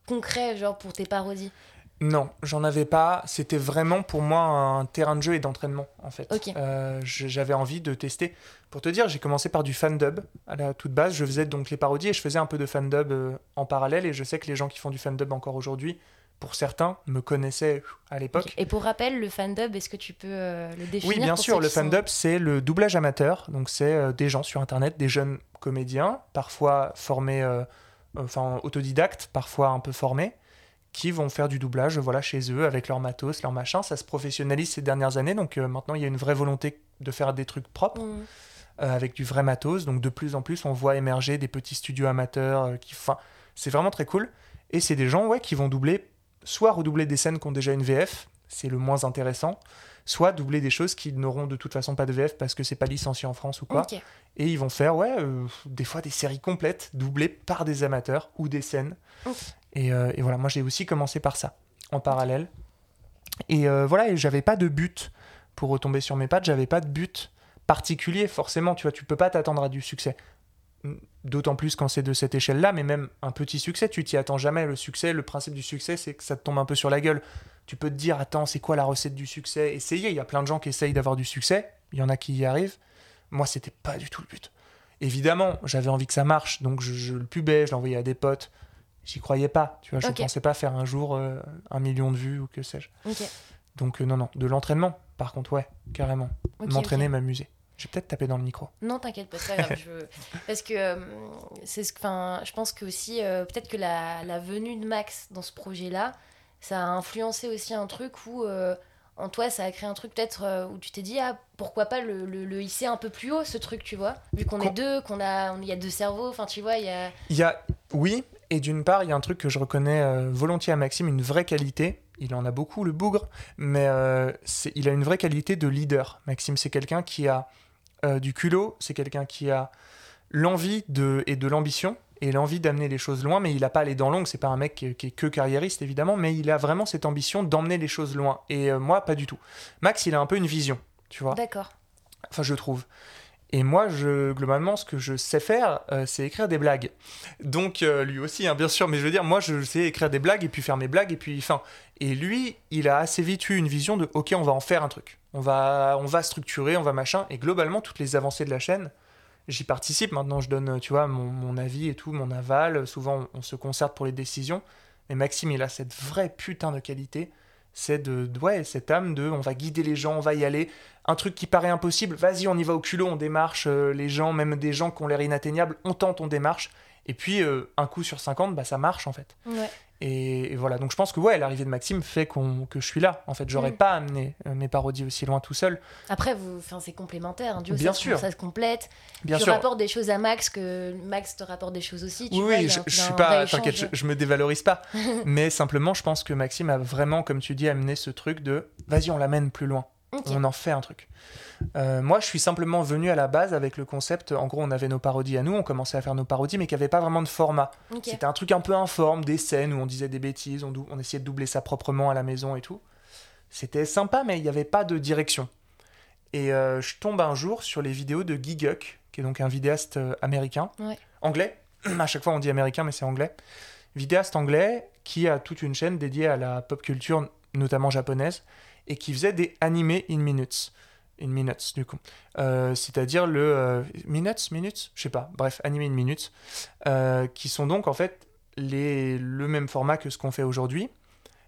concrets, genre pour tes parodies? Non, j'en avais pas. C'était vraiment pour moi un terrain de jeu et d'entraînement, en fait. Euh, J'avais envie de tester. Pour te dire, j'ai commencé par du fan-dub à la toute base. Je faisais donc les parodies et je faisais un peu de fan-dub euh, en parallèle. Et je sais que les gens qui font du fan-dub encore aujourd'hui, pour certains, me connaissaient à l'époque. Et pour rappel, le fandub, est-ce que tu peux euh, le définir Oui, bien pour sûr, le sont- fan-dub, c'est le doublage amateur. Donc, c'est euh, des gens sur Internet, des jeunes comédiens, parfois formés, enfin autodidactes, parfois un peu formés, qui vont faire du doublage voilà, chez eux avec leur matos, leur machin. Ça se professionnalise ces dernières années. Donc, euh, maintenant, il y a une vraie volonté de faire des trucs propres Mm. euh, avec du vrai matos. Donc, de plus en plus, on voit émerger des petits studios amateurs. euh, qui, enfin, c'est vraiment très cool. Et c'est des gens ouais, qui vont doubler, soit redoubler des scènes qui ont déjà une VF, c'est le moins intéressant, soit doubler des choses qui n'auront de toute façon pas de VF parce que c'est pas licencié en France ou quoi. Et ils vont faire, ouais, euh, des fois des séries complètes doublées par des amateurs ou des scènes. Et, euh, et voilà, moi j'ai aussi commencé par ça, en parallèle. Et euh, voilà, et j'avais pas de but pour retomber sur mes pattes, j'avais pas de but particulier, forcément, tu vois, tu peux pas t'attendre à du succès. D'autant plus quand c'est de cette échelle-là, mais même un petit succès, tu t'y attends jamais. Le succès, le principe du succès, c'est que ça te tombe un peu sur la gueule. Tu peux te dire, attends, c'est quoi la recette du succès? Essayer, il y a plein de gens qui essayent d'avoir du succès, il y en a qui y arrivent. Moi, c'était pas du tout le but. Évidemment, j'avais envie que ça marche, donc je, le pubais, je l'envoyais à des potes. J'y croyais pas, tu vois, je pensais pas faire un jour euh, un million de vues ou que sais-je. Donc, euh, non, non, de l'entraînement, par contre, ouais, carrément. M'entraîner, m'amuser. J'ai peut-être tapé dans le micro. Non, t'inquiète pas, c'est pas grave. [LAUGHS] Parce que euh, c'est ce enfin, je pense que aussi, peut-être que la, la, venue de Max dans ce projet-là, ça a influencé aussi un truc où, en toi, ça a créé un truc peut-être où tu t'es dit, ah, pourquoi pas le, le, hisser un peu plus haut, ce truc, tu vois Vu qu'on est deux, qu'on a, il y a deux cerveaux, enfin, tu vois, il y a... Il y a, oui, et d'une part, il y a un truc que je reconnais volontiers à Maxime, une vraie qualité. Il en a beaucoup, le bougre, mais il a une vraie qualité de leader. Maxime, c'est quelqu'un qui a euh, du culot, c'est quelqu'un qui a l'envie de, et de l'ambition et l'envie d'amener les choses loin, mais il n'a pas les dents longues, c'est pas un mec qui, est que carriériste évidemment, mais il a vraiment cette ambition d'emmener les choses loin. Et euh, moi, pas du tout. Max, il a un peu une vision, tu vois. D'accord. Enfin, je trouve. Et moi, je, globalement, ce que je sais faire, euh, c'est écrire des blagues. Donc, lui aussi, hein, bien sûr, mais je veux dire, moi, je sais écrire des blagues et puis faire mes blagues et puis, enfin. Et lui, il a assez vite eu une vision de, ok, on va en faire un truc on va, on va structurer, on va machin. Et globalement, toutes les avancées de la chaîne, j'y participe. Maintenant, je donne, tu vois, mon, avis et tout, mon aval. Souvent, on, se concerte pour les décisions. Mais Maxime, il a cette vraie putain de qualité. C'est de, ouais, cette âme de, on va guider les gens, on va y aller. Un truc qui paraît impossible, vas-y, on y va au culot, on démarche. Euh, les gens, même des gens qui ont l'air inatteignables, on tente, on démarche. Et puis, euh, un coup sur 50, bah, ça marche en fait. Et, voilà, donc je pense que ouais, l'arrivée de Maxime fait qu'on que je suis là. En fait, j'aurais mm. pas amené euh, mes parodies aussi loin tout seul. Après, vous, c'est complémentaire. Hein, Bien ça, sûr, ça se complète. Bien tu sûr. rapportes des choses à Max que Max te rapporte des choses aussi. Tu oui, oui, je, je suis pas. T'inquiète, je, me dévalorise pas. [LAUGHS] mais simplement, je pense que Maxime a vraiment, comme tu dis, amené ce truc de vas-y, on l'amène plus loin. On en fait un truc. Euh, moi, je suis simplement venu à la base avec le concept. En gros, on avait nos parodies à nous, on commençait à faire nos parodies, mais qui n'avaient pas vraiment de format. C'était un truc un peu informe, des scènes où on disait des bêtises, on, on essayait de doubler ça proprement à la maison et tout. C'était sympa, mais il n'y avait pas de direction. Et euh, je tombe un jour sur les vidéos de Guy Guck, qui est donc un vidéaste euh, américain, anglais. [CLEARS THROAT] à chaque fois, on dit américain, mais c'est anglais. Vidéaste anglais qui a toute une chaîne dédiée à la pop culture, notamment japonaise, et qui faisait des animés in minutes in minutes du coup. Euh, c'est-à-dire le euh, minutes, minutes, je sais pas, bref, animé in minutes, euh, qui sont donc en fait les, le même format que ce qu'on fait aujourd'hui,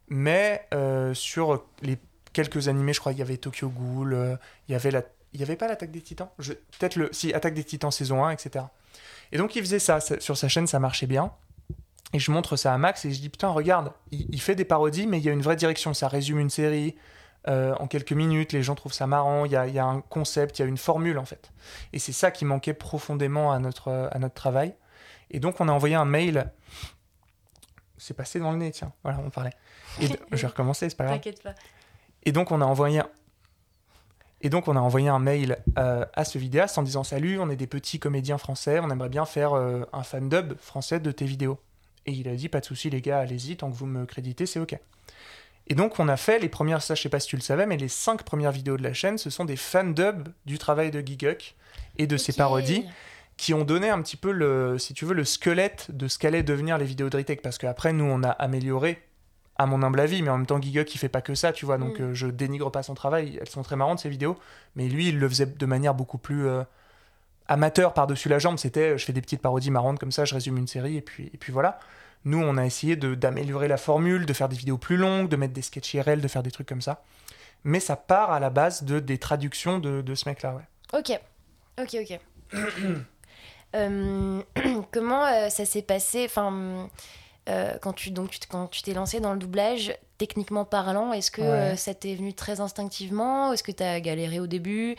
mais sur les quelques animés, je crois qu'il y avait Tokyo Ghoul, il y avait la, il y avait pas l'attaque des Titans, peut-être le, si attaque des Titans saison 1, etc. Et donc il faisait ça, sur sa chaîne, ça marchait bien. Et je montre ça à Max et je dis putain regarde, il fait des parodies mais il y a une vraie direction, ça résume une série, euh, en quelques minutes, les gens trouvent ça marrant, il y a, un concept, il y a une formule en fait. Et c'est ça qui manquait profondément à notre, à notre travail. Et donc on a envoyé un mail. C'est passé dans le nez, tiens. Voilà, on parlait. Et je vais [LAUGHS] recommencer, c'est pas grave. T'inquiète pas. Et donc on a envoyé un... Et donc on a envoyé un mail euh, à ce vidéaste en disant salut, on est des petits comédiens français, on aimerait bien faire euh, un fan dub français de tes vidéos. Et il a dit pas de souci les gars, allez-y, tant que vous me créditez, c'est ok. Et donc, on a fait les premières, ça je sais pas si tu le savais, mais les cinq premières vidéos de la chaîne, ce sont des fan dubs du travail de Giguk et de ses parodies qui ont donné un petit peu le, si tu veux, le squelette de ce qu'allaient devenir les vidéos de Ritech. Parce qu'après, nous, on a amélioré, à mon humble avis, mais en même temps, Giguk, il fait pas que ça, tu vois, donc mm. euh, je dénigre pas son travail. Elles sont très marrantes, ces vidéos, mais lui, il le faisait de manière beaucoup plus euh, amateur par-dessus la jambe. C'était, je fais des petites parodies marrantes comme ça, je résume une série, et puis, et puis voilà. Nous, on a essayé d'améliorer la formule, de faire des vidéos plus longues, de mettre des sketchs IRL, de faire des trucs comme ça. Mais ça part à la base de, des traductions de, de ce mec-là, ouais. Ok, ok, ok. [COUGHS] Euh, [COUGHS] comment euh, ça s'est passé enfin, euh, quand tu donc quand tu t'es lancé dans le doublage, techniquement parlant, est-ce que ça t'est venu très instinctivement? Est-ce que tu as galéré au début?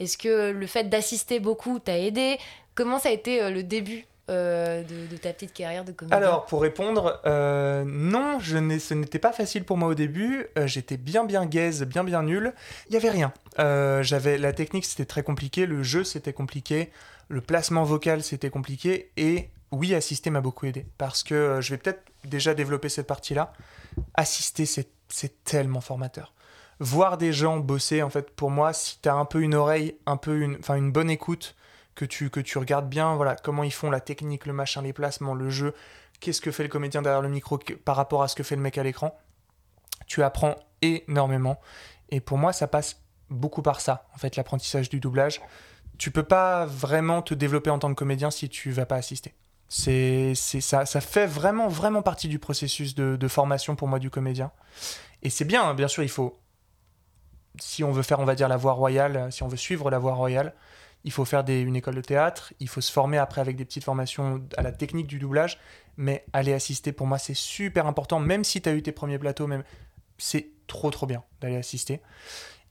Est-ce que le fait d'assister beaucoup t'a aidé? Comment ça a été le début? Euh, de, ta petite carrière de comédien Alors, pour répondre, euh, non, ce n'était pas facile pour moi au début. Euh, j'étais bien, bien gaze, bien, bien nul. Il n'y avait rien. j'avais La technique, c'était très compliqué. Le jeu, c'était compliqué. Le placement vocal, c'était compliqué. Et oui, assister m'a beaucoup aidé. Parce que je vais peut-être déjà développer cette partie-là. Assister, c'est tellement formateur. voir des gens bosser, en fait, pour moi, si tu as un peu une oreille, un peu une, une bonne écoute, que tu, que tu regardes bien, voilà, comment ils font la technique, le machin, les placements, le jeu, qu'est-ce que fait le comédien derrière le micro par rapport à ce que fait le mec à l'écran, tu apprends énormément. Et pour moi, ça passe beaucoup par ça, en fait, l'apprentissage du doublage. Tu peux pas vraiment te développer en tant que comédien si tu vas pas assister. C'est, ça, ça fait vraiment, vraiment partie du processus de, formation pour moi du comédien. Et c'est bien, hein, bien sûr, il faut, si on veut faire, on va dire, la voie royale, si on veut suivre la voie royale, il faut faire une école de théâtre, il faut se former après avec des petites formations à la technique du doublage, mais aller assister, pour moi, c'est super important, même si tu as eu tes premiers plateaux, même c'est trop trop bien d'aller assister.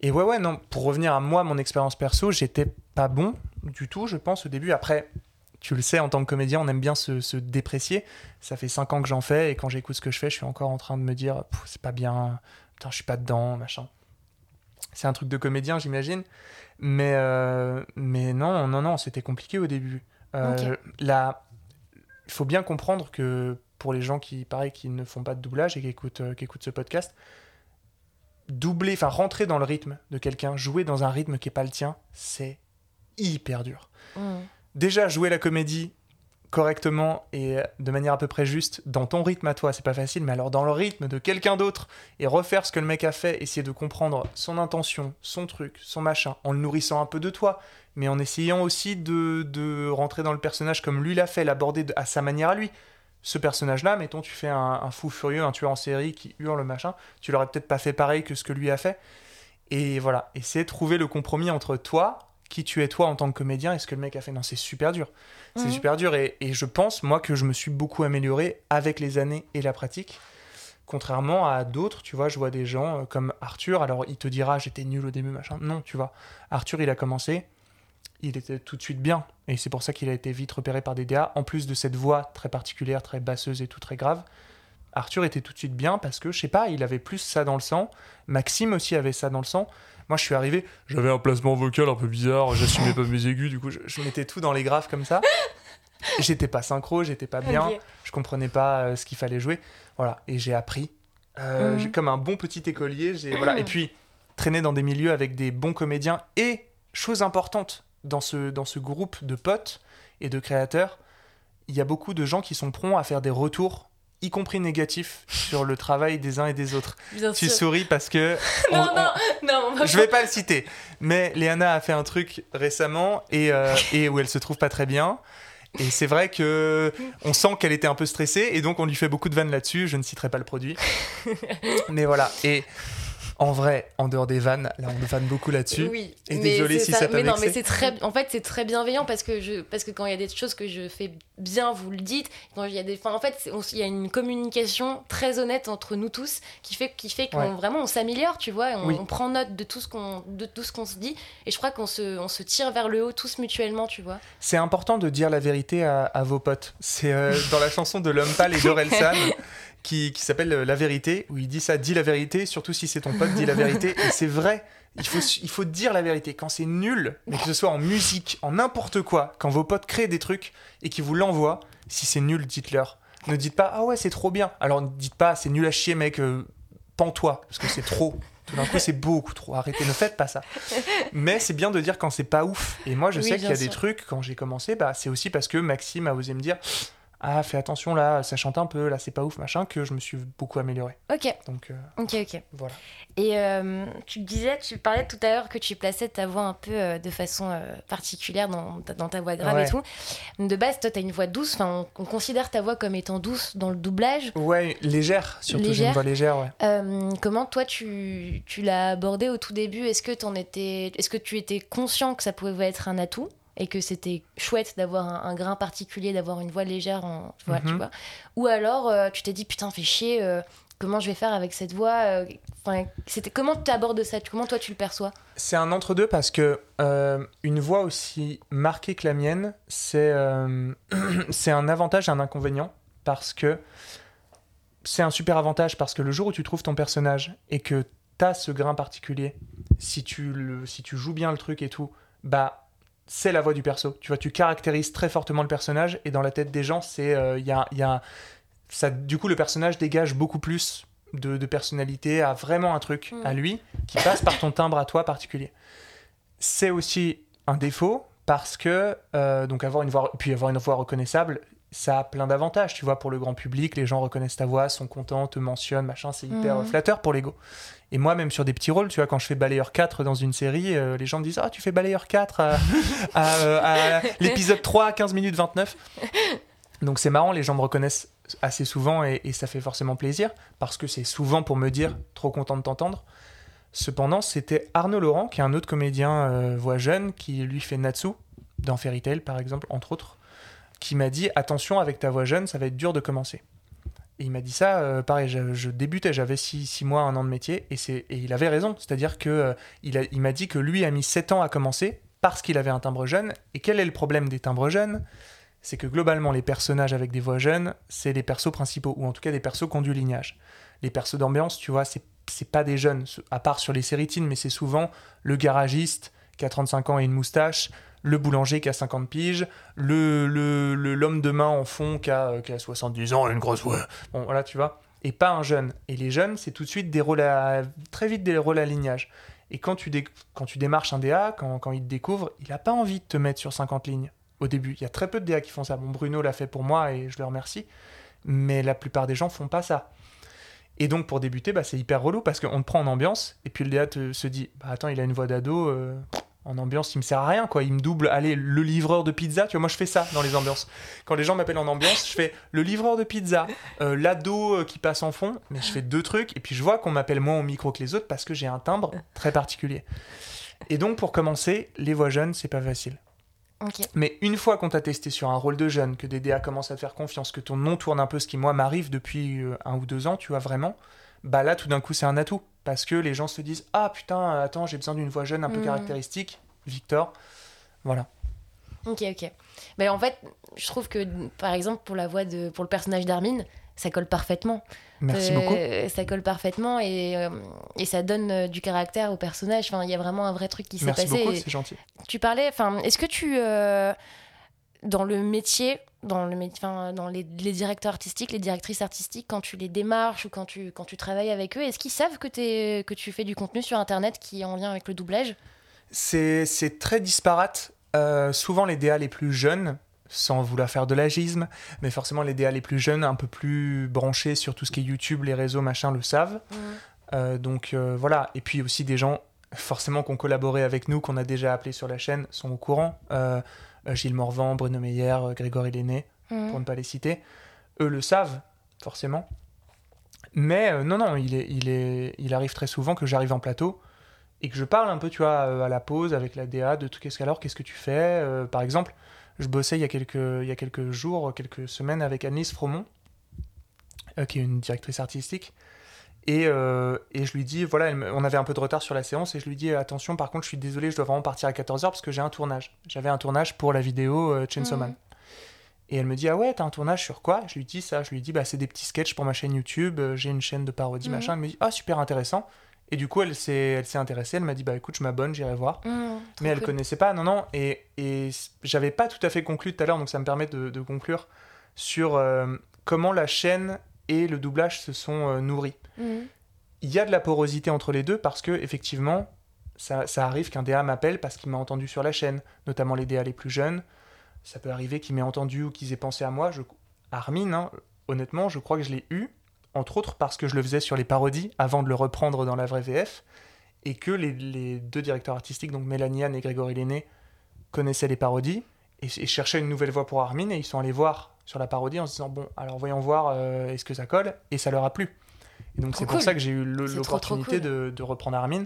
Et ouais, ouais, non, pour revenir à moi, mon expérience perso, j'étais pas bon du tout, je pense, au début. Après, tu le sais, en tant que comédien, on aime bien se, déprécier. Ça fait 5 ans que j'en fais, et quand j'écoute ce que je fais, je suis encore en train de me dire, c'est pas bien, putain, je suis pas dedans, machin. C'est un truc de comédien, j'imagine. Mais, euh, mais non, non, non, c'était compliqué au début. Euh, là, il faut bien comprendre que pour les gens qui, pareil, qui ne font pas de doublage et qui écoutent, euh, qui écoutent ce podcast, doubler, enfin rentrer dans le rythme de quelqu'un, jouer dans un rythme qui n'est pas le tien, c'est hyper dur. Mmh. Déjà, jouer la comédie correctement et de manière à peu près juste dans ton rythme à toi, c'est pas facile, mais alors dans le rythme de quelqu'un d'autre et refaire ce que le mec a fait, essayer de comprendre son intention, son truc, son machin, en le nourrissant un peu de toi, mais en essayant aussi de, de rentrer dans le personnage comme lui l'a fait, l'aborder à sa manière à lui. Ce personnage-là, mettons, tu fais un, fou furieux, un tueur en série qui hurle machin, tu l'aurais peut-être pas fait pareil que ce que lui a fait. Et voilà, et c'est trouver le compromis entre toi, qui tu es toi en tant que comédien et ce que le mec a fait. Non, c'est super dur. C'est mhm. super dur et, et, je pense, moi, que je me suis beaucoup amélioré avec les années et la pratique. Contrairement à d'autres, tu vois, je vois des gens euh, comme Arthur, alors il te dira j'étais nul au début, machin. Non, tu vois, Arthur, il a commencé, il était tout de suite bien. Et c'est pour ça qu'il a été vite repéré par des DA. En plus de cette voix très particulière, très basseuse et tout très grave, Arthur était tout de suite bien parce que, je sais pas, il avait plus ça dans le sang. Maxime aussi avait ça dans le sang. Moi, je suis arrivé, j'avais un placement vocal un peu bizarre, j'assumais pas mes aigus, du coup, je, mettais tout dans les graves comme ça. [LAUGHS] J'étais pas synchro, j'étais pas bien, je comprenais pas euh, ce qu'il fallait jouer. Voilà, et j'ai appris. Euh, mhm. Comme un bon petit écolier. Voilà. Et puis, traîner dans des milieux avec des bons comédiens. Et, chose importante, dans ce, dans ce groupe de potes et de créateurs, il y a beaucoup de gens qui sont prompts à faire des retours y compris négatif, sur le travail des uns et des autres. tu souris parce que. [LAUGHS] non, non, non, Je vais pas le citer. Mais Léana a fait un truc récemment et, euh, et où elle se trouve pas très bien. Et c'est vrai que on sent qu'elle était un peu stressée et donc on lui fait beaucoup de vannes là-dessus. Je ne citerai pas le produit. [LAUGHS] Mais voilà. Et en vrai, en dehors des vannes, là on me vanne beaucoup là-dessus. Oui. Et désolé si ça, ça Mais non, mais c'est très, en fait, c'est très bienveillant parce que je, parce que quand il y a des choses que je fais bien, vous le dites. Quand il y a des, enfin, en fait, il y a une communication très honnête entre nous tous qui fait, qui fait qu'on vraiment on s'améliore, tu vois. On, prend note de tout ce qu'on, de tout ce qu'on se dit et je crois qu'on se, on se tire vers le haut tous mutuellement, tu vois. C'est important de dire la vérité à, vos potes. C'est euh, dans la chanson de L'homme pâle et d'Orelsan [LAUGHS] qui, qui s'appelle euh, La vérité, où il dit ça, dis la vérité, surtout si c'est ton pote, dis la vérité. [LAUGHS] Et c'est vrai, il faut, il faut dire la vérité. Quand c'est nul, mais que ce soit en musique, en n'importe quoi, quand vos potes créent des trucs et qu'ils vous l'envoient, si c'est nul, dites-leur. Ne dites pas, ah ouais, c'est trop bien. Alors ne dites pas, c'est nul à chier, mec, euh, pends-toi, parce que c'est trop. Tout d'un coup, c'est beaucoup trop. Arrêtez, ne faites pas ça. Mais c'est bien de dire quand c'est pas ouf. Et moi, je sais qu'il y a des trucs, quand j'ai commencé, bah, c'est aussi parce que Maxime a osé me dire ah fais attention là ça chante un peu là c'est pas ouf machin que je me suis beaucoup amélioré. Ok. Donc euh, ok ok. voilà. Et euh, tu disais tu parlais tout à l'heure que tu plaçais ta voix un peu euh, de façon particulière dans, dans, ta voix grave et tout. De base toi t'as une voix douce enfin on, considère ta voix comme étant douce dans le doublage. Ouais légère surtout j'ai une voix légère ouais. Comment toi tu, tu l'as abordé au tout début? Est-ce que en étais est-ce que tu étais conscient que ça pouvait être un atout? Et que c'était chouette d'avoir un, grain particulier, d'avoir une voix légère, en, tu, vois, mhm. Ou alors euh, tu t'es dit putain fais chier, euh, comment je vais faire avec cette voix euh, enfin, c'était comment tu abordes ça? Comment toi tu le perçois? C'est un entre deux parce que une voix aussi marquée que la mienne, c'est [CLEARS THROAT] c'est un avantage et un inconvénient parce que c'est un super avantage parce que le jour où tu trouves ton personnage et que tu as ce grain particulier, si tu le si tu joues bien le truc et tout, bah c'est la voix du perso. Tu vois, tu caractérises très fortement le personnage et dans la tête des gens, c'est il euh, y a, y a ça, du coup le personnage dégage beaucoup plus de, de personnalité, a vraiment un truc Mm. à lui qui passe par ton timbre à toi particulier. C'est aussi un défaut parce que euh, donc avoir une voix, puis avoir une voix reconnaissable, ça a plein d'avantages. Tu vois, pour le grand public, les gens reconnaissent ta voix, sont contents, te mentionnent, machin, c'est hyper euh, flatteur pour l'ego. Et moi, même sur des petits rôles, tu vois, quand je fais balayeur 4 dans une série, euh, les gens me disent Ah, tu fais balayeur 4 à, à, euh, à [LAUGHS] l'épisode 3, 15 minutes 29. Donc c'est marrant, les gens me reconnaissent assez souvent et, et ça fait forcément plaisir parce que c'est souvent pour me dire trop content de t'entendre. Cependant, c'était Arnaud Laurent, qui est un autre comédien euh, voix jeune, qui lui fait Natsu dans Fairy Tail par exemple, entre autres, qui m'a dit attention avec ta voix jeune, ça va être dur de commencer. Et il m'a dit ça, euh, pareil, je, débutais, j'avais 6 mois, un an de métier, et, et il avait raison. C'est-à-dire que euh, il, m'a dit que lui a mis 7 ans à commencer parce qu'il avait un timbre jeune. Et quel est le problème des timbres jeunes? C'est que globalement, les personnages avec des voix jeunes, c'est les persos principaux, ou en tout cas des persos qui ont du lignage. Les persos d'ambiance, tu vois, c'est pas des jeunes, à part sur les séries mais c'est souvent le garagiste qui a 35 ans et une moustache, le boulanger qui a 50 piges, le le- l'homme de main en fond qui a, euh, qui a 70 ans une grosse voix. Bon, voilà, tu vois. Et pas un jeune. Et les jeunes, c'est tout de suite des rôles à, très vite des rôles à lignage. Et quand tu, dé- quand tu démarches un DA, quand, quand il te découvre, il a pas envie de te mettre sur 50 lignes au début. Il y a très peu de DA qui font ça. Bon, Bruno l'a fait pour moi et je le remercie. Mais la plupart des gens font pas ça. Et donc pour débuter, bah, c'est hyper relou parce qu'on te prend en ambiance et puis le DA te- se dit bah, Attends, il a une voix d'ado, euh, en ambiance, il me sert à rien quoi. Il me double, allez, le livreur de pizza. Tu vois, moi je fais ça dans les ambiances. Quand les gens m'appellent en ambiance, je fais le livreur de pizza, euh, l'ado euh, qui passe en fond, mais je fais deux trucs et puis je vois qu'on m'appelle moins au micro que les autres parce que j'ai un timbre très particulier. Et donc pour commencer, les voix jeunes, c'est pas facile. Ok. Mais une fois qu'on t'a testé sur un rôle de jeune, que des DA commencent à te faire confiance, que ton nom tourne un peu, ce qui moi m'arrive depuis euh, un ou deux ans, tu vois vraiment, bah là tout d'un coup c'est un atout. Parce que les gens se disent Ah putain, attends, j'ai besoin d'une voix jeune un peu Mhm. caractéristique. Victor. Voilà. Ok, ok. Mais en fait, je trouve que, par exemple, pour la voix de, pour le personnage d'Armin, ça colle parfaitement. Merci Euh, beaucoup. Ça colle parfaitement et, euh, et ça donne euh, du caractère au personnage. Enfin, il y a vraiment un vrai truc qui s'est Merci passé. beaucoup, et c'est gentil. Tu parlais, enfin, est-ce que tu, euh, dans le métier, dans, le, mé- enfin, dans les, les directeurs artistiques, les directrices artistiques, quand tu les démarches ou quand tu, quand tu travailles avec eux, est-ce qu'ils savent que, t'es- que tu fais du contenu sur Internet qui est en lien avec le doublage? C'est très disparate. Euh, souvent les DA les plus jeunes, sans vouloir faire de l'agisme, mais forcément les DA les plus jeunes, un peu plus branchés sur tout ce qui est YouTube, les réseaux, machin, le savent. Euh, donc euh, voilà, et puis aussi des gens forcément qui ont collaboré avec nous, qu'on a déjà appelés sur la chaîne, sont au courant. Euh, Gilles Morvan, Bruno Meyer, euh, Grégory Lenné, Mhm. pour ne pas les citer. Eux le savent, forcément. Mais euh, non, non, il, est, il, est, il arrive très souvent que j'arrive en plateau et que je parle un peu, tu vois, euh, à la pause avec la DA de tout qu'est-ce qu'alors, qu'est-ce que tu fais. Euh, par exemple, je bossais il y a quelques, il y a quelques jours, quelques semaines avec Annelise Fromont, qui est une directrice artistique. Et, euh, et je lui dis, voilà, on avait un peu de retard sur la séance, et je lui dis, attention, par contre, je suis désolé, je dois vraiment partir à 14h parce que j'ai un tournage. J'avais un tournage pour la vidéo euh, Chainsaw Mhm. Man. Et elle me dit, ah ouais, t'as un tournage sur quoi? Je lui dis ça, je lui dis, bah c'est des petits sketchs pour ma chaîne YouTube, euh, j'ai une chaîne de parodie, Mhm. machin. Elle me dit, ah super intéressant. Et du coup, elle s'est, intéressée, elle m'a dit, bah écoute, je m'abonne, j'irai voir. Trop Mais elle cool. connaissait pas, non, non. Et, et j'avais pas tout à fait conclu tout à l'heure, donc ça me permet de, de conclure sur euh, comment la chaîne et le doublage se sont euh, nourris. Mhm. Il y a de la porosité entre les deux parce que, effectivement, ça, ça arrive qu'un DA m'appelle parce qu'il m'a entendu sur la chaîne, notamment les DA les plus jeunes. Ça peut arriver qu'ils m'aient entendu ou qu'ils aient pensé à moi. Je... Armin, hein, honnêtement, je crois que je l'ai eu, entre autres parce que je le faisais sur les parodies avant de le reprendre dans la vraie VF, et que les, les deux directeurs artistiques, donc Mélanie Anne et Grégory Lenné, connaissaient les parodies et, et cherchaient une nouvelle voix pour Armin, et ils sont allés voir sur la parodie en se disant, bon, alors voyons voir, euh, est-ce que ça colle? Et ça leur a plu. Et donc c'est pour ça que j'ai eu l'opportunité cool. de, de reprendre Armin.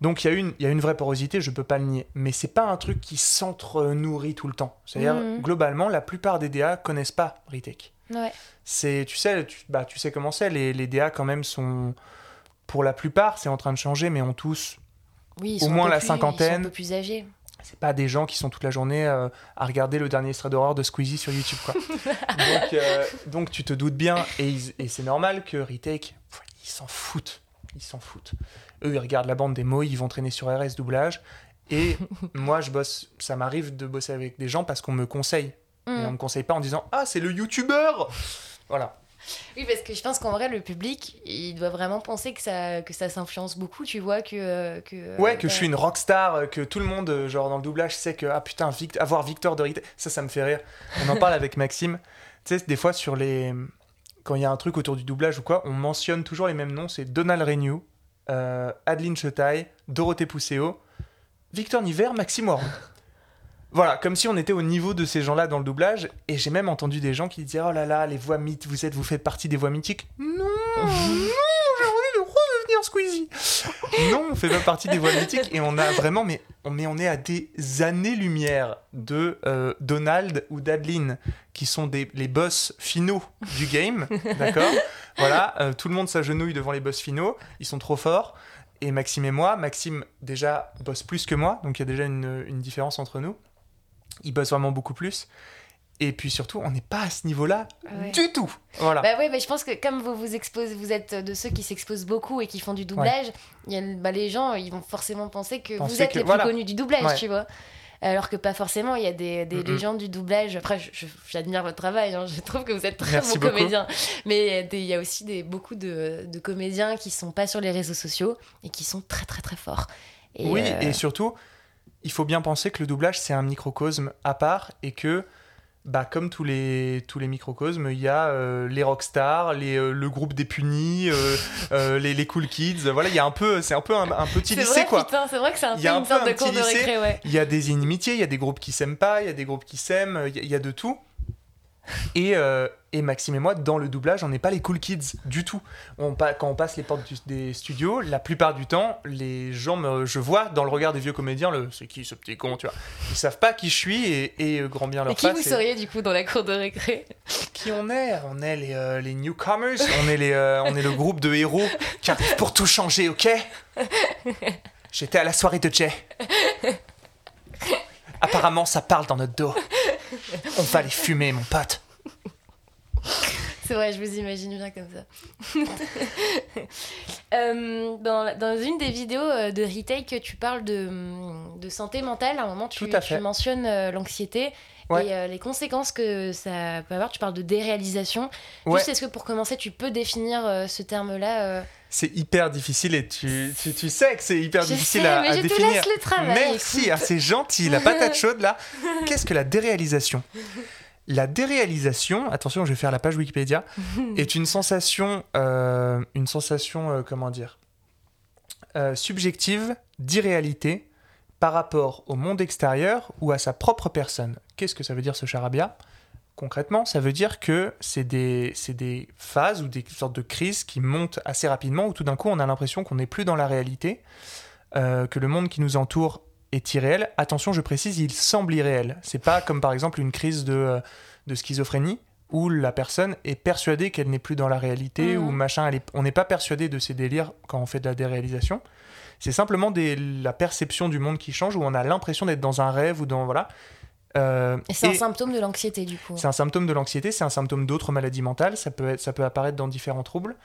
Donc il y, a une- il y a une vraie porosité, je peux pas le nier. Mais c'est pas un truc qui s'entre-nourrit tout le temps. C'est-à-dire, Mhm. globalement, la plupart des DA connaissent pas. Ouais. C'est, tu sais, tu, bah, tu sais comment c'est, les, les DA quand même sont, pour la plupart, c'est en train de changer, mais ont tous, Oui, ils Au sont moins la plus- Ils sont cinquantaine. un peu plus âgés. C'est pas des gens qui sont toute la journée euh, à regarder le dernier extrait d'horreur de Squeezie sur YouTube, quoi. [LAUGHS] donc, euh, donc tu te doutes bien, et, ils- et c'est normal que Retake, pff, ils s'en foutent, ils s'en foutent. Eux, ils regardent la bande des mots, ils vont traîner sur RS doublage, et [LAUGHS] moi, je bosse, ça m'arrive de bosser avec des gens parce qu'on me conseille. Et on me conseille pas en disant Ah, c'est le youtubeur Voilà. Oui, parce que je pense qu'en vrai, le public, il doit vraiment penser que ça, que ça s'influence beaucoup, tu vois, que... que ouais, que je suis une rockstar, que tout le monde, genre dans le doublage, sait que, ah putain, avoir Victor de ça, ça me fait rire. On en parle avec Maxime. Tu sais, des fois, sur les... Quand il y a un truc autour du doublage ou quoi, on mentionne toujours les mêmes noms, c'est Donald Renew, euh, Adeline Chetaille, Dorothée Pousseau, Victor Niver, Maxime Warren. Voilà, comme si on était au niveau de ces gens-là dans le doublage. Et j'ai même entendu des gens qui disaient Oh là là, les voix mythiques, vous êtes, vous faites partie des voix mythiques. Non, [LAUGHS] non, j'ai envie de redevenir Squeezie. non, on fait pas partie des voix mythiques. Et on a vraiment, mais on, mais on est à des années-lumière de euh, Donald ou d'Adeline, qui sont des, les boss finaux du game. [LAUGHS] D'accord? Voilà, euh, tout le monde s'agenouille devant les boss finaux. Ils sont trop forts. Et Maxime et moi, Maxime déjà bosse plus que moi, donc il y a déjà une, une différence entre nous il bosse vraiment beaucoup plus. Et puis surtout, on n'est pas à ce niveau-là du tout. Voilà. Bah oui, mais je pense que comme vous vous exposez, vous êtes de ceux qui s'exposent beaucoup et qui font du doublage, y a, bah, les gens, ils vont forcément penser que vous êtes les plus connus du doublage, tu vois. Alors que pas forcément, il y a des, des légendes du doublage. Après, j'admire votre travail, hein. je trouve que vous êtes très bon comédien. Mais il y a aussi des, beaucoup de, de, comédiens qui sont pas sur les réseaux sociaux et qui sont très très très forts. oui, euh, et surtout, il faut bien penser que le doublage, c'est un microcosme à part et que, bah, comme tous les, tous les microcosmes, il y a euh, les rockstars, les, euh, le groupe des punis, euh, [LAUGHS] les, les, cool kids. Voilà, il y a un peu, c'est un peu un, petit lycée, quoi. C'est vrai que c'est un, peu une sorte de cours de récré, ouais. Il y a des inimitiés, il y a des groupes qui s'aiment pas, il y a des groupes qui s'aiment, il y, a de tout. Et, et Maxime et moi, dans le doublage, on n'est pas les cool kids du tout. On, quand on passe les portes des studios, la plupart du temps, les gens, me, je vois dans le regard des vieux comédiens, le c'est qui ce petit con, tu vois. Ils savent pas qui je suis et, et euh, grand bien leur et qui vous seriez du coup dans la cour de récré? Qui on est? On est les, euh, les newcomers, on est, les, euh, on est le groupe de héros qui arrivent pour tout changer, ok? J'étais à la soirée de Jay. Apparemment, ça parle dans notre dos. [LAUGHS] On va les fumer, mon pote. C'est vrai, je vous imagine bien comme ça. [LAUGHS] Euh, dans, dans, une des vidéos euh, de Retake, tu parles de, de, santé mentale. À un moment, tu, tu mentionnes euh, l'anxiété et les conséquences que ça peut avoir. Tu parles de déréalisation. Juste, est-ce que pour commencer, tu peux définir ce terme-là c'est hyper difficile et tu, tu, tu sais que c'est hyper difficile à, mais je définir. Te laisse le travail, Merci, ah, c'est gentil, la patate chaude là. [LAUGHS] Qu'est-ce que la déréalisation? La déréalisation, attention, je vais faire la page Wikipédia, [LAUGHS] est une sensation, euh, une sensation, euh, comment dire, euh, subjective d'irréalité par rapport au monde extérieur ou à sa propre personne. Qu'est-ce que ça veut dire ce charabia? Concrètement, ça veut dire que c'est des, des phases ou des sortes de crises qui montent assez rapidement où tout d'un coup on a l'impression qu'on n'est plus dans la réalité, que le monde qui nous entoure est irréel. Attention, je précise, il semble irréel. C'est pas comme par exemple une crise de, euh, de schizophrénie où la personne est persuadée qu'elle n'est plus dans la réalité ou mhm. machin. on n'est pas persuadé de ses délires quand on fait de la déréalisation. C'est simplement des, la perception du monde qui change où on a l'impression d'être dans un rêve ou dans voilà. Euh, et c'est un symptôme de l'anxiété du coup. C'est un symptôme de l'anxiété, c'est un symptôme d'autres maladies mentales. Ça peut être, ça peut apparaître dans différents troubles.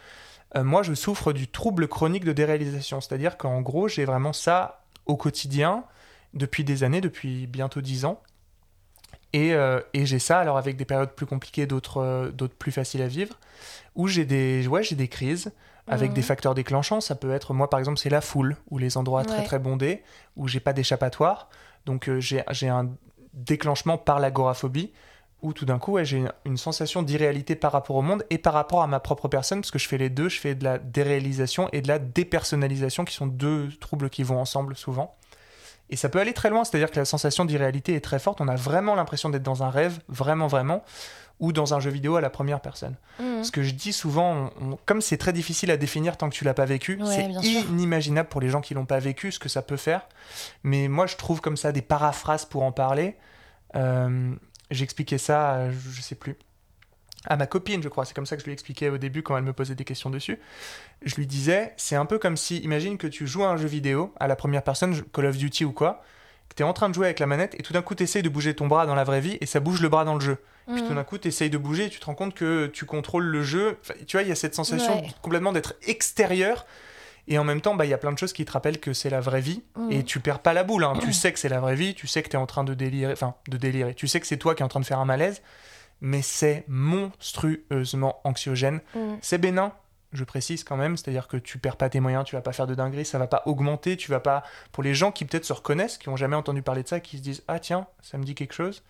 Euh, moi, je souffre du trouble chronique de déréalisation, c'est-à-dire qu'en gros, j'ai vraiment ça au quotidien depuis des années, depuis bientôt dix ans. Et, euh, et j'ai ça, alors avec des périodes plus compliquées, d'autres euh, plus faciles à vivre, où j'ai des, ouais, des crises avec des mhm. facteurs déclenchants. Ça peut être, moi par exemple, c'est la foule, ou les endroits très très bondés, où j'ai pas d'échappatoire. Donc euh, j'ai un déclenchement par l'agoraphobie, où tout d'un coup j'ai une, une, sensation d'irréalité par rapport au monde et par rapport à ma propre personne, parce que je fais les deux, je fais de la déréalisation et de la dépersonnalisation, qui sont deux troubles qui vont ensemble souvent. Et ça peut aller très loin, c'est-à-dire que la sensation d'irréalité est très forte, on a vraiment l'impression d'être dans un rêve, vraiment, vraiment, ou dans un jeu vidéo à la première personne. Mhm. Ce que je dis souvent, comme c'est très difficile à définir tant que tu l'as pas vécu, c'est inimaginable pour les gens qui l'ont pas vécu ce que ça peut faire. Mais moi, je trouve comme ça des paraphrases pour en parler. Euh, J'expliquais ça, je sais plus, à ma copine, je crois. C'est comme ça que je lui expliquais au début quand elle me posait des questions dessus. Je lui disais, c'est un peu comme si, imagine que tu joues à un jeu vidéo à la première personne, Call of Duty ou quoi, que tu es en train de jouer avec la manette et tout d'un coup tu essayes de bouger ton bras dans la vraie vie et ça bouge le bras dans le jeu. Puis tout mhm. d'un coup tu essayes de bouger et tu te rends compte que tu contrôles le jeu. tu vois, il y a cette sensation complètement d'être extérieur. Et en même temps, bah, il y a plein de choses qui te rappellent que c'est la vraie vie. Mhm. Et tu perds pas la boule. Hein. tu [CLEARS THROAT] sais que c'est la vraie vie. Tu sais que tu es en train de délirer. Enfin, de délirer. Tu sais que c'est toi qui es en train de faire un malaise mais c'est monstrueusement anxiogène. Mm. C'est bénin, je précise quand même, c'est-à-dire que tu perds pas tes moyens, tu vas pas faire de dinguerie, ça va pas augmenter, tu vas pas. Pour les gens qui peut-être se reconnaissent, qui ont jamais entendu parler de ça, qui se disent ah tiens, ça me dit quelque chose,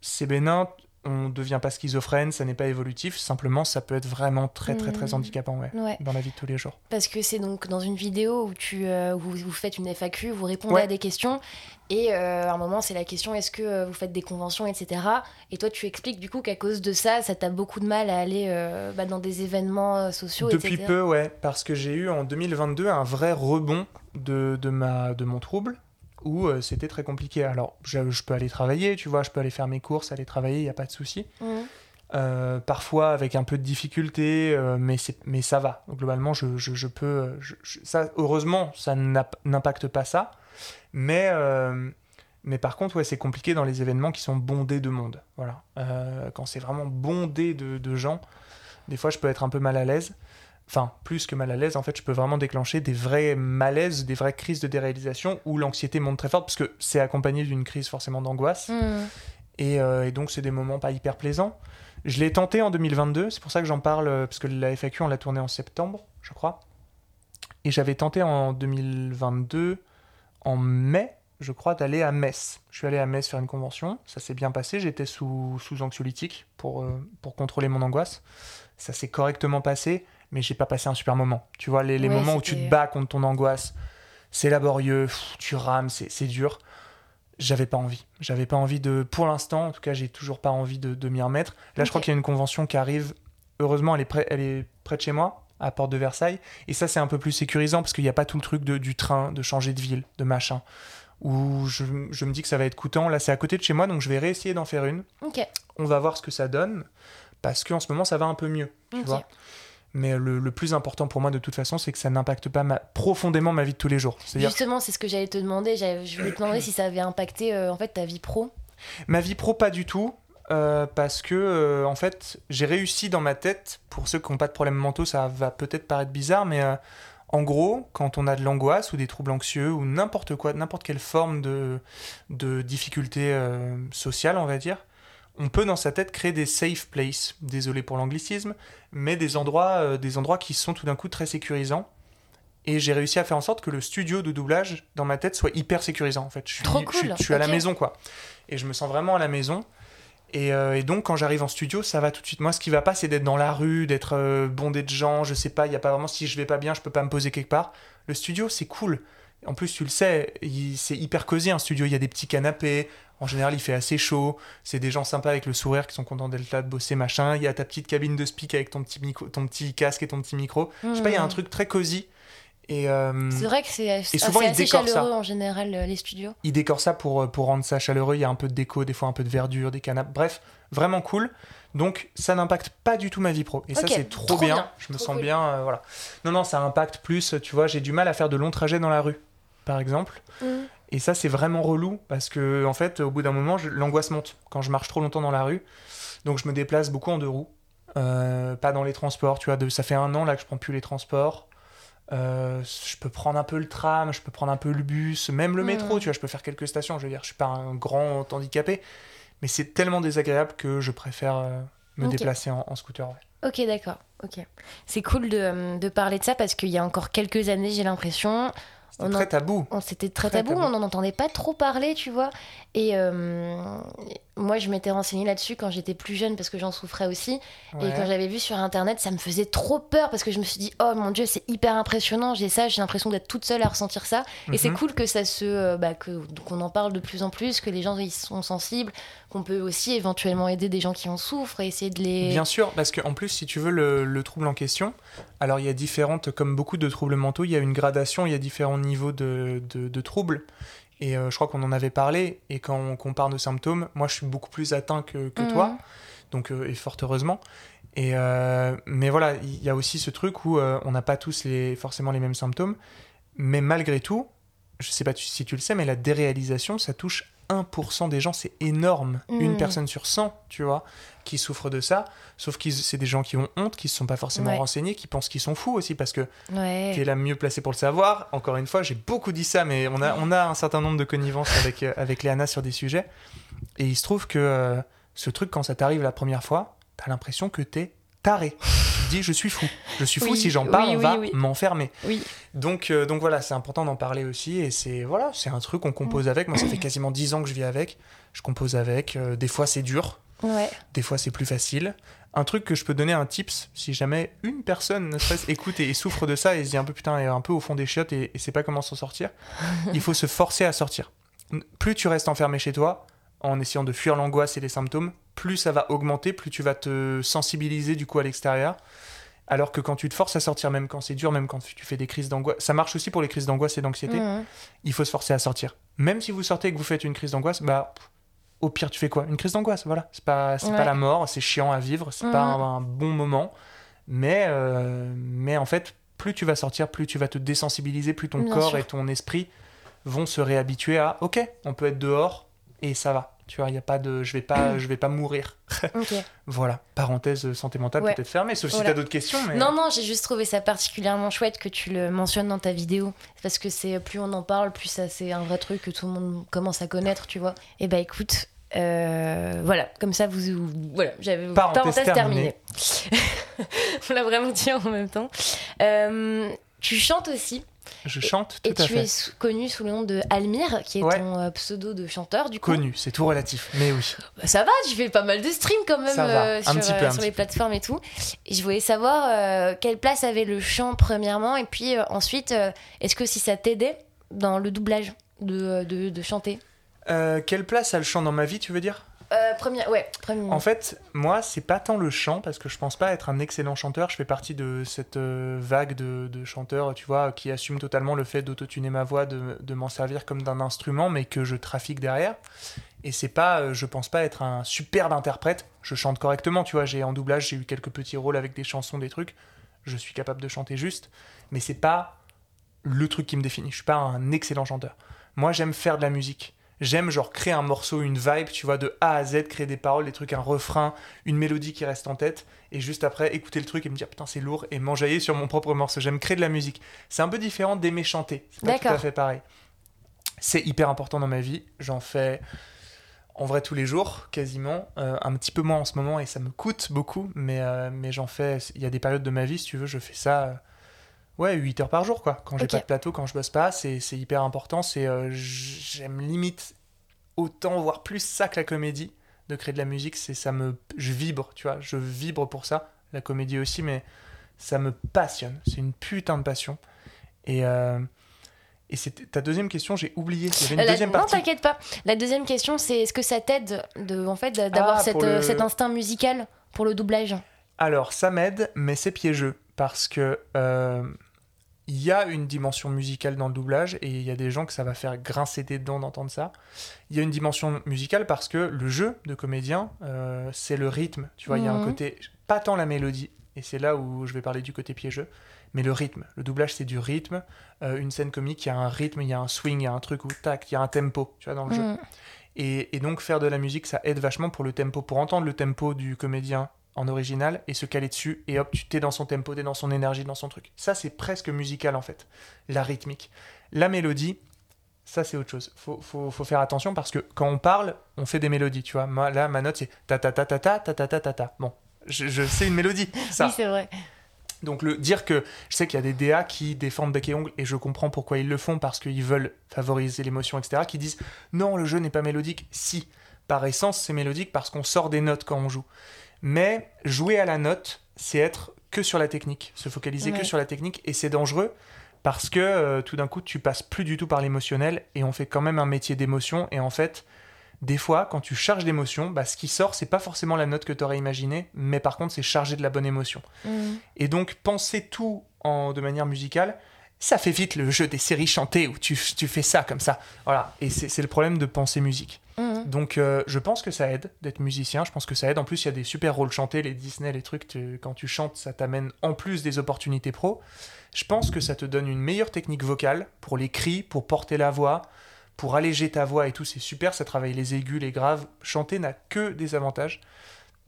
c'est bénin, on devient pas schizophrène, ça n'est pas évolutif, simplement ça peut être vraiment très très très Mhm. handicapant ouais, Ouais. dans la vie de tous les jours. Parce que c'est donc dans une vidéo où tu euh, où vous, faites une FAQ, vous répondez Ouais. à des questions, et euh, à un moment c'est la question est-ce que euh, vous faites des conventions, etc. Et toi tu expliques du coup qu'à cause de ça, ça t'a beaucoup de mal à aller euh, bah, dans des événements sociaux, Depuis etc. peu, ouais, parce que j'ai eu en 2022 un vrai rebond de, de, ma, de mon trouble où euh, c'était très compliqué. Alors, je, je peux aller travailler, tu vois, je peux aller faire mes courses, aller travailler, il n'y a pas de souci. Mhm. Euh, parfois avec un peu de difficulté, euh, mais, ça va. Donc, globalement, je, je, je peux. ça, heureusement, ça n'impacte pas ça. Mais, mais par contre, ouais, c'est compliqué dans les événements qui sont bondés de monde. Voilà. Quand c'est vraiment bondé de, de gens, des fois, je peux être un peu mal à l'aise. Enfin, plus que mal à l'aise, en fait, je peux vraiment déclencher des vrais malaises, des vraies crises de déréalisation où l'anxiété monte très forte, parce que c'est accompagné d'une crise forcément d'angoisse. Mhm. Et, euh, et donc, c'est des moments pas hyper plaisants. Je l'ai tenté en 2022, c'est pour ça que j'en parle, euh, parce que la FAQ, on l'a tournée en septembre, je crois. Et j'avais tenté en 2022, en mai, je crois, d'aller à Metz. Je suis allé à Metz faire une convention, ça s'est bien passé, j'étais sous, sous anxiolytique pour, euh, pour contrôler mon angoisse. Ça s'est correctement passé, mais j'ai pas passé un super moment. Tu vois, les, les Ouais, moments où tu te bats contre ton angoisse, c'est laborieux, pff, tu rames, c'est c'est dur j'avais pas envie. J'avais pas envie de. Pour l'instant, en tout cas, j'ai toujours pas envie de, de m'y remettre. Là, je crois qu'il y a une convention qui arrive. Heureusement, elle est, près, elle est près de chez moi, à Porte de Versailles. Et ça, c'est un peu plus sécurisant parce qu'il n'y a pas tout le truc de, du train, de changer de ville, de machin. Où je, je me dis que ça va être coûtant. Là, c'est à côté de chez moi, donc je vais réessayer d'en faire une. On va voir ce que ça donne. Parce qu'en ce moment, ça va un peu mieux. Tu vois mais le, le plus important pour moi, de toute façon, c'est que ça n'impacte pas ma- profondément ma vie de tous les jours. Justement, c'est ce que j'allais te demander. Je voulais te demander si ça avait impacté euh, en fait ta vie pro. Ma vie pro, pas du tout. euh, parce que, euh, en fait, j'ai réussi dans ma tête. Pour ceux qui n'ont pas de problèmes mentaux, ça va peut-être paraître bizarre, mais en gros, quand on a de l'angoisse ou des troubles anxieux ou n'importe quoi, n'importe quelle forme de, de difficulté sociale, on va dire, on peut dans sa tête créer des safe places. Désolé pour l'anglicisme, mais des endroits, euh, des endroits qui sont tout d'un coup très sécurisants. Et j'ai réussi à faire en sorte que le studio de doublage dans ma tête soit hyper sécurisant. En fait, je suis, Trop je suis- cool, je suis à la maison, quoi. Et je me sens vraiment à la maison. Et, euh, et donc, quand j'arrive en studio, ça va tout de suite. Moi, ce qui va pas, c'est d'être dans la rue, d'être euh, bondé de gens. Je sais pas, il y a pas vraiment. Si je vais pas bien, je peux pas me poser quelque part. Le studio, c'est cool. En plus, tu le sais, c'est hyper cosy un studio. Il y a des petits canapés. En général, il fait assez chaud. C'est des gens sympas avec le sourire qui sont contents d'être là, de bosser, machin. Il y a ta petite cabine de speak avec ton petit, micro, ton petit casque et ton petit micro. Je sais pas, il y a un Mhm. truc très cosy. Et euh, C'est vrai que c'est assez, souvent, ils assez décorent ça. chaleureux en général euh, les studios. il décore ça pour, euh, pour rendre ça chaleureux. Il y a un peu de déco, des fois un peu de verdure, des canapes. Bref, vraiment cool. Donc, ça n'impacte pas du tout ma vie pro. Et ça, c'est trop, trop bien. bien, Je me sens cool. bien. euh, voilà. Non, non, ça impacte plus. Tu vois, j'ai du mal à faire de longs trajets dans la rue, par exemple. Et ça, c'est vraiment relou parce que, en fait, au bout d'un moment, l'angoisse monte quand je marche trop longtemps dans la rue. Donc, je me déplace beaucoup en deux roues, Euh, pas dans les transports. Tu vois, de, ça fait un an là que je prends plus les transports. Euh, je peux prendre un peu le tram, je peux prendre un peu le bus, même le Mm. métro. Tu vois, je peux faire quelques stations. Je veux dire, je suis pas un grand handicapé, mais c'est tellement désagréable que je préfère euh, me déplacer en, en scooter. ouais. Ok, d'accord. Ok. C'est cool de, de parler de ça parce qu'il y a encore quelques années, j'ai l'impression, On très tabou. on s'était très, Très tabou, tabou. on n'en entendait pas trop parler, tu vois. Et euh, moi, je m'étais renseignée là-dessus quand j'étais plus jeune parce que j'en souffrais aussi. Et quand j'avais vu sur internet, ça me faisait trop peur parce que je me suis dit, oh mon dieu, c'est hyper impressionnant, j'ai ça, j'ai l'impression d'être toute seule à ressentir ça. Et c'est Mhm. cool que ça se, euh, bah, qu'on en parle de plus en plus, que les gens ils sont sensibles, qu'on peut aussi éventuellement aider des gens qui en souffrent et essayer de les. Bien sûr, parce qu'en plus, si tu veux, le, le trouble en question, alors il y a différentes, comme beaucoup de troubles mentaux, il y a une gradation, il y a différents niveaux de, de, de troubles. Et euh, je crois qu'on en avait parlé, et quand on compare nos symptômes, moi je suis beaucoup plus atteint que, que Mhm. toi, donc, euh, et fort heureusement. Et, euh, mais voilà, il y a aussi ce truc où on n'a pas tous les, forcément les mêmes symptômes, mais malgré tout, je sais pas si tu le sais, mais la déréalisation, ça touche 1% des gens, c'est énorme. Une Mhm. personne sur 100, tu vois, qui souffre de ça. Sauf que c'est des gens qui ont honte, qui ne se sont pas forcément Ouais. renseignés, qui pensent qu'ils sont fous aussi, parce que Ouais. tu es la mieux placée pour le savoir. Encore une fois, j'ai beaucoup dit ça, mais on a, on a un certain nombre de connivences avec, euh, avec Léana sur des sujets. Et il se trouve que euh, ce truc, quand ça t'arrive la première fois, t'as l'impression que t'es taré. Te dis, je suis fou. Je suis fou, Oui, si j'en parle, oui, on va m'enfermer. Oui. Donc, euh, donc voilà, c'est important d'en parler aussi. Et c'est voilà, c'est un truc qu'on compose avec. Moi, ça fait quasiment 10 ans que je vis avec. Je compose avec. Euh, des fois, c'est dur. Ouais. Des fois, c'est plus facile. Un truc que je peux donner un tips, si jamais une personne ne serait écoute et, et souffre de ça et se dit un peu putain, est un peu au fond des chiottes et, et sait pas comment s'en sortir, [LAUGHS] il faut se forcer à sortir. Plus tu restes enfermé chez toi, en essayant de fuir l'angoisse et les symptômes, plus ça va augmenter, plus tu vas te sensibiliser du coup à l'extérieur. Alors que quand tu te forces à sortir, même quand c'est dur, même quand tu fais des crises d'angoisse, ça marche aussi pour les crises d'angoisse et d'anxiété, il faut se forcer à sortir. Même si vous sortez et que vous faites une crise d'angoisse, bah au pire tu fais quoi? Une crise d'angoisse, voilà. C'est pas Ouais. pas la mort, c'est chiant à vivre, c'est pas Mhm. un, un bon moment, mais euh, mais en fait plus tu vas sortir, plus tu vas te désensibiliser, plus ton Bien corps sûr. et ton esprit vont se réhabituer à ok, on peut être dehors et ça va. Tu vois, il y a pas de je vais pas je vais pas mourir. [COUGHS] Voilà, parenthèse euh, santé mentale Ouais. peut-être fermée, sauf si Voilà. t'as d'autres questions. Mais... Non, non, j'ai juste trouvé ça particulièrement chouette que tu le mentionnes dans ta vidéo. Parce que c'est plus on en parle, plus ça c'est un vrai truc que tout le monde commence à connaître, tu vois. Et bah écoute, euh, voilà, comme ça vous. vous- voilà, j'avais. Parenthèse terminée. [LAUGHS] on l'a vraiment dit en même temps. Euh, tu chantes aussi. Je chante tout Et à tu es connu sous le nom de Almir, qui est Ouais. ton euh, pseudo de chanteur, du coup. Connu, c'est tout relatif, mais oui. Bah, ça va, tu fais pas mal de streams quand même euh, sur, peu, euh, sur les plateformes et tout. Et je voulais savoir euh, quelle place avait le chant premièrement, et puis ensuite, est-ce que si ça t'aidait dans le doublage de, de, de chanter? Quelle place a le chant dans ma vie, tu veux dire? En fait, moi, c'est pas tant le chant, parce que je pense pas être un excellent chanteur. Je fais partie de cette euh, vague de, de chanteurs, tu vois, qui assument totalement le fait d'autotuner ma voix, de, de m'en servir comme d'un instrument, mais que je trafique derrière. Et c'est pas, euh, je pense pas être un superbe interprète. Je chante correctement, tu vois. J'ai en doublage, j'ai eu quelques petits rôles avec des chansons, des trucs. Je suis capable de chanter juste, mais c'est pas le truc qui me définit. Je suis pas un excellent chanteur. Moi, j'aime faire de la musique. J'aime genre créer un morceau, une vibe, tu vois, de A à Z, créer des paroles, des trucs, un refrain, une mélodie qui reste en tête, et juste après écouter le truc et me dire putain c'est lourd et m'enjailler sur mon propre morceau. J'aime créer de la musique. C'est un peu différent d'aimer chanter. C'est pas tout à fait pareil. C'est hyper important dans ma vie. J'en fais en vrai tous les jours, quasiment. Euh, un petit peu moins en ce moment et ça me coûte beaucoup, mais, euh, mais j'en fais. Il y a des périodes de ma vie, si tu veux, je fais ça. Ouais, 8 heures par jour, quoi. Quand j'ai pas de plateau, quand je bosse pas, c'est c'est hyper important. C'est euh, J'aime limite autant, voire plus ça que la comédie, de créer de la musique. C'est ça me, Je vibre, tu vois. Je vibre pour ça. La comédie aussi, mais ça me passionne. C'est une putain de passion. Et, euh, et c'était ta deuxième question, j'ai oublié. Il y avait une Euh, la- deuxième non, partie. t'inquiète pas. La deuxième question, c'est est-ce que ça t'aide de, en fait, d'avoir Ah, le- cet instinct musical pour le doublage? Alors, ça m'aide, mais c'est piégeux parce que euh, il y a une dimension musicale dans le doublage et il y a des gens que ça va faire grincer des dents d'entendre ça. Il y a une dimension musicale parce que le jeu de comédien, euh, c'est le rythme. Tu vois, il y a un Mhm. côté, pas tant la mélodie, et c'est là où je vais parler du côté piégeux, mais le rythme. Le doublage, c'est du rythme. Euh, une scène comique, il y a un rythme, il y a un swing, il y a un truc où tac, il y a un tempo, tu vois, dans le jeu. Et, et donc faire de la musique, ça aide vachement pour le tempo, pour entendre le tempo du comédien en original et se caler dessus, et hop, tu t'es dans son tempo, t'es dans son énergie, dans son truc. Ça, c'est presque musical en fait, la rythmique. La mélodie, ça c'est autre chose. Faut, faut, faut faire attention parce que quand on parle, on fait des mélodies, tu vois. Moi, là, ma note, c'est ta ta ta ta ta ta ta ta ta ta. Bon, je, je sais une mélodie, ça. Oui, c'est vrai. Donc le dire que je sais qu'il y a des DA qui défendent bec et ongle et je comprends pourquoi ils le font parce qu'ils veulent favoriser l'émotion, etc. Qui disent non, le jeu n'est pas mélodique. Si, par essence, c'est mélodique parce qu'on sort des notes quand on joue. Mais jouer à la note, c'est être que sur la technique, se focaliser Ouais. que sur la technique et c'est dangereux parce que euh, tout d'un coup tu passes plus du tout par l'émotionnel et on fait quand même un métier d'émotion et en fait des fois quand tu charges d'émotion bah, ce qui sort c'est pas forcément la note que tu aurais imaginé mais par contre c'est chargé de la bonne émotion Mm. et donc, penser tout en, de manière musicale, ça fait vite le jeu des séries chantées où tu, tu fais ça comme ça. Voilà. Et c'est le problème de penser musique. Mm. Donc, euh, je pense que ça aide d'être musicien. Je pense que ça aide. En plus, il y a des super rôles chantés, les Disney, les trucs. tu- quand tu chantes, ça t'amène en plus des opportunités pro. Je pense que ça te donne une meilleure technique vocale pour les cris, pour porter la voix, pour alléger ta voix et tout. C'est super. Ça travaille les aigus, les graves. Chanter n'a que des avantages.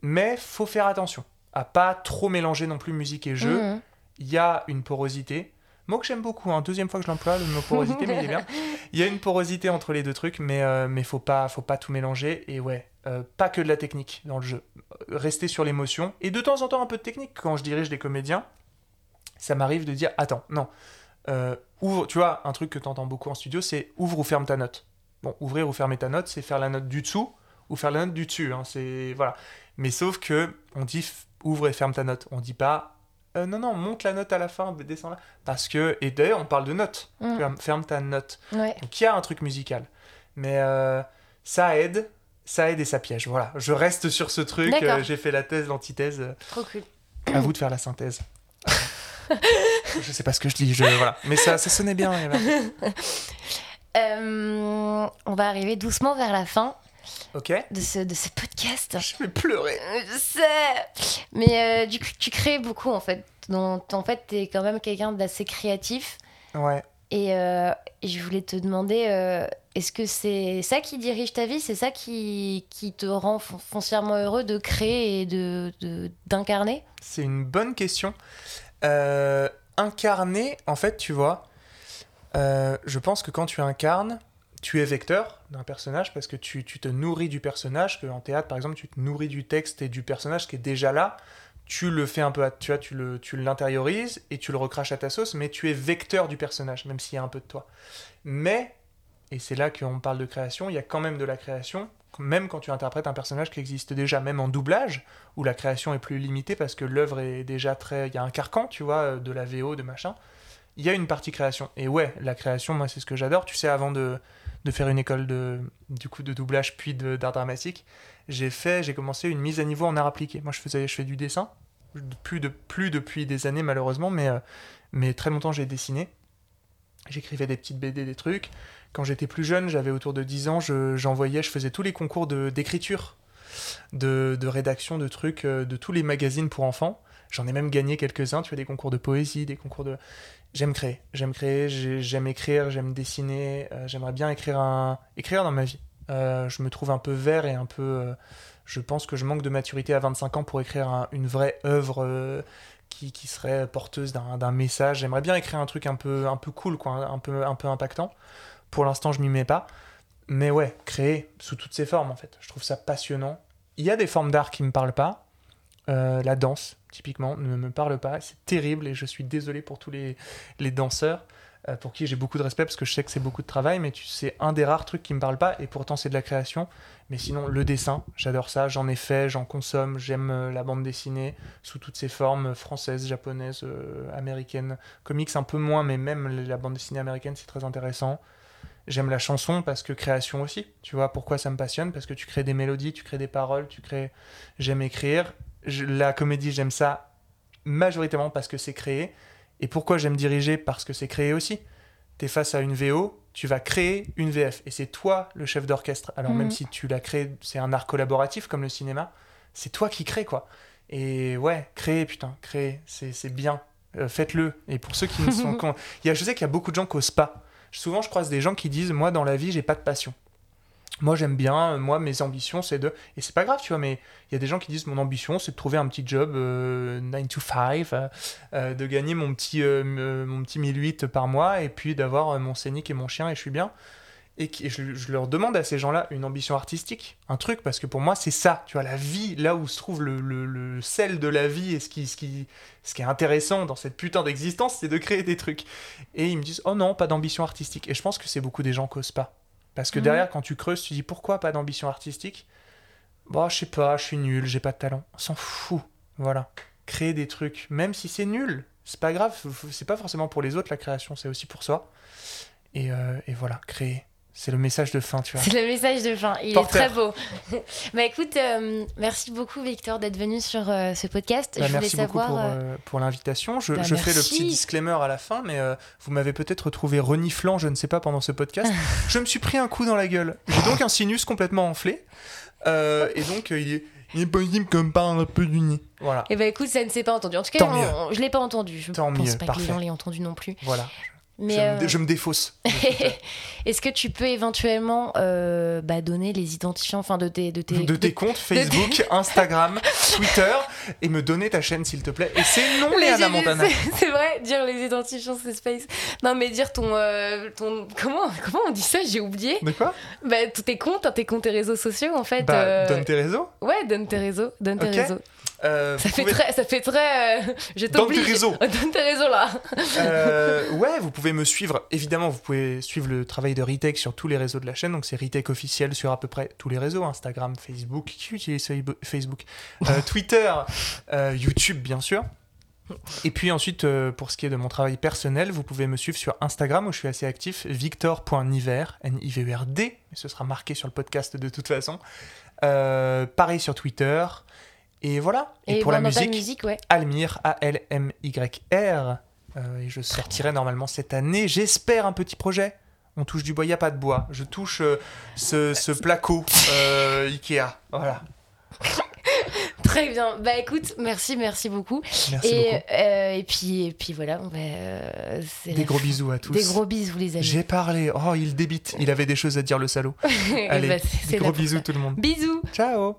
Mais faut faire attention à pas trop mélanger non plus musique et jeu Mm. il y a une porosité. Mot que j'aime beaucoup, hein. deuxième fois que je l'emploie, le mot porosité, mais il est bien. [LAUGHS] Il y a une porosité entre les deux trucs, mais, euh, mais faut, pas, faut pas tout mélanger. Et ouais, Euh, pas que de la technique dans le jeu. Rester sur l'émotion. Et de temps en temps, un peu de technique. Quand je dirige des comédiens, ça m'arrive de dire Attends, non. Euh, ouvre, tu vois, un truc que tu entends beaucoup en studio, c'est ouvre ou ferme ta note. Bon, ouvrir ou fermer ta note, c'est faire la note du dessous ou faire la note du dessus. Hein, c'est voilà. Mais sauf que on dit ouvre et ferme ta note. On dit pas euh, non non monte la note à la fin, descends là. Parce que et d'ailleurs on parle de note. Mm. ferme ta note. Ouais. Donc il y a un truc musical. Mais euh, ça aide, ça aide et ça piège. Voilà, je reste sur ce truc. Euh, J'ai fait la thèse, l'antithèse. Trop cool. [CLEARS THROAT] À vous de faire la synthèse. [LAUGHS] je sais pas ce que je dis, je, voilà. Mais ça, ça sonnait bien. [LAUGHS] On va arriver doucement vers la fin Ok. de ce, de ce podcast. Je vais pleurer. Je sais. Mais euh, du coup, tu crées beaucoup en fait. Donc, en fait, t'es quand même quelqu'un d'assez créatif. Ouais. Et, euh, je voulais te demander, euh, est-ce que c'est ça qui dirige ta vie? C'est ça qui, qui te rend fon- foncièrement heureux de créer et de d'incarner? C'est une bonne question. Euh, incarner, en fait, tu vois, je pense que quand tu incarnes, tu es vecteur d'un personnage parce que tu, tu te nourris du personnage, que en théâtre, par exemple, tu te nourris du texte et du personnage qui est déjà là. Tu le fais un peu, à, tu vois, tu le, tu l'intériorises et tu le recraches à ta sauce, mais tu es vecteur du personnage, même s'il y a un peu de toi. Mais, et c'est là qu'on parle de création, il y a quand même de la création, même quand tu interprètes un personnage qui existe déjà, même en doublage, où la création est plus limitée parce que l'œuvre est déjà très. Il y a un carcan, tu vois, de la VO, de machin. Il y a une partie création. Et ouais, la création, moi, c'est ce que j'adore. Tu sais, avant de, de faire une école de, du coup, de doublage puis d'art dramatique, j'ai fait, j'ai commencé une mise à niveau en art appliqué. Moi, je faisais, je fais du dessin, plus, de, plus depuis des années, malheureusement, mais, euh, mais très longtemps, j'ai dessiné. J'écrivais des petites BD, des trucs. Quand j'étais plus jeune, j'avais autour de 10 ans, je- j'envoyais, je, faisais tous les concours d'écriture, de, de rédaction, de trucs, euh, de tous les magazines pour enfants. J'en ai même gagné quelques-uns, tu vois, des concours de poésie, des concours de... J'aime créer, j'aime créer, j'ai- j'aime écrire, j'aime dessiner, euh, j'aimerais bien écrire, un... écrire dans ma vie. Euh, je me trouve un peu vert et un peu... euh, je pense que je manque de maturité à 25 ans pour écrire un- une vraie œuvre qui, qui serait porteuse d'un d'un message. J'aimerais bien écrire un truc un peu, un peu cool, quoi, un peu, un peu impactant. Pour l'instant, je m'y mets pas. Mais ouais, créer sous toutes ses formes, en fait. Je trouve ça passionnant. Il y a des formes d'art qui me parlent pas. Euh, la danse, typiquement, ne me parle pas. C'est terrible et je suis désolé pour tous les, les danseurs euh, pour qui j'ai beaucoup de respect parce que je sais que c'est beaucoup de travail, mais tu c'est un des rares trucs qui me parle pas et pourtant c'est de la création. Mais sinon, le dessin, j'adore ça, j'en ai fait, j'en consomme, j'aime euh, la bande dessinée sous toutes ses formes, françaises, japonaises, euh, américaines, comics un peu moins, mais même la bande dessinée américaine, c'est très intéressant. J'aime la chanson parce que création aussi. Tu vois pourquoi ça me passionne? Parce que tu crées des mélodies, tu crées des paroles, tu crées. J'aime écrire. Je- la comédie, j'aime ça majoritairement parce que c'est créé. Et pourquoi j'aime diriger? Parce que c'est créé aussi. Tu es face à une VO, tu vas créer une VF. Et c'est toi le chef d'orchestre. Alors Mhm. même si tu l'as créé, c'est un art collaboratif comme le cinéma, c'est toi qui crée quoi. Et ouais, créer, putain, créer, c'est bien. Euh, Faites-le. Et pour ceux qui ne sont... [LAUGHS] il y a, je sais qu'il y a beaucoup de gens qui osent pas. Souvent, je croise des gens qui disent, moi, dans la vie, j'ai pas de passion. Moi, j'aime bien, euh, moi, mes ambitions, c'est de... Et c'est pas grave, tu vois, mais il y a des gens qui disent, mon ambition, c'est de trouver un petit job 9 to 5, euh, euh, de gagner mon petit, euh, mon petit 1008 par mois, et puis d'avoir euh, mon scénic et mon chien, et je suis bien. Et, qui- je leur demande à ces gens-là une ambition artistique, un truc, parce que pour moi, c'est ça, tu vois, la vie, là où se trouve le, le- le sel de la vie, et ce qui, ce, qui, ce qui est intéressant dans cette putain d'existence, c'est de créer des trucs. Et ils me disent, oh non, pas d'ambition artistique. Et je pense que c'est beaucoup des gens qui osent pas. Parce que Mhm. derrière, quand tu creuses, tu dis, pourquoi pas d'ambition artistique? Bon, je sais pas, je suis nul, j'ai pas de talent. On s'en fout. Voilà. Créer des trucs, même si c'est nul, c'est pas grave, c'est pas forcément pour les autres la création, c'est aussi pour soi. Et, euh, et voilà, créer. C'est le message de fin, tu vois. C'est le message de fin. Il Porteur. est très beau. [LAUGHS] bah écoute, euh, merci beaucoup Victor d'être venu sur euh, ce podcast. Bah, je voulais merci beaucoup savoir. pour, euh, pour l'invitation. Je, bah, je fais le petit disclaimer à la fin, mais vous m'avez peut-être trouvé reniflant, je ne sais pas, pendant ce podcast. [LAUGHS] je me suis pris un coup dans la gueule. J'ai donc un sinus complètement enflé. Et donc, il est, il est possible que me parle un peu du nez. Voilà. Eh ben écoute, ça ne s'est pas entendu. En tout cas, on- on- je l'ai pas entendu. Je Tant pense mieux, pas que les gens l'aient entendu non plus. Voilà. Mais je, me, euh, je me défausse. [LAUGHS] est-ce que tu peux éventuellement euh, bah, donner les identifiants enfin, de tes, de tes, de tes comptes [LAUGHS] Facebook, Instagram, [LAUGHS] Twitter et me donner ta chaîne s'il te plaît. Et c'est non Les Montana. c'est- vrai, dire les identifiants, c'est space. Non, mais dire ton. euh, ton comment, comment on dit ça? J'ai oublié. De quoi? Bah, tous tes comptes, tes comptes et réseaux sociaux, en fait. Bah, donne tes réseaux. Ouais, donne tes réseaux. Donne tes réseaux. Euh, Ça fait, pouvez- très, ça fait très. euh, Donne t'oblige. tes réseaux. [LAUGHS] donne tes réseaux là. Euh, [LAUGHS] ouais, vous pouvez me suivre. Évidemment, vous pouvez suivre le travail de Retake sur tous les réseaux de la chaîne. Donc, c'est Retake officiel sur à peu près tous les réseaux Instagram, Facebook. Qui utilise Facebook Euh, [LAUGHS] Twitter, YouTube, bien sûr. Et puis ensuite, pour ce qui est de mon travail personnel, vous pouvez me suivre sur Instagram où je suis assez actif, victor.niver, N-I-V-E-R-D, mais ce sera marqué sur le podcast de toute façon. Euh, pareil sur Twitter. Et voilà. Et, pour la musique, musique, ouais. Almir, A-L-M-Y-R. Euh, et je sortirai normalement cette année, j'espère, un petit projet. On touche du bois, il n'y a pas de bois. Je touche euh, ce, ce placo euh, Ikea. Voilà. [LAUGHS] Très bien. Bah écoute, merci, merci beaucoup. Merci Et, beaucoup. euh, et, puis, et puis voilà, va, euh, Des gros bisous à tous. Des gros bisous, les amis. J'ai parlé. Oh, il débite. Il avait des choses à dire, le salaud. [LAUGHS] Allez, bah, des gros bisous tout le monde. Bisous. Ciao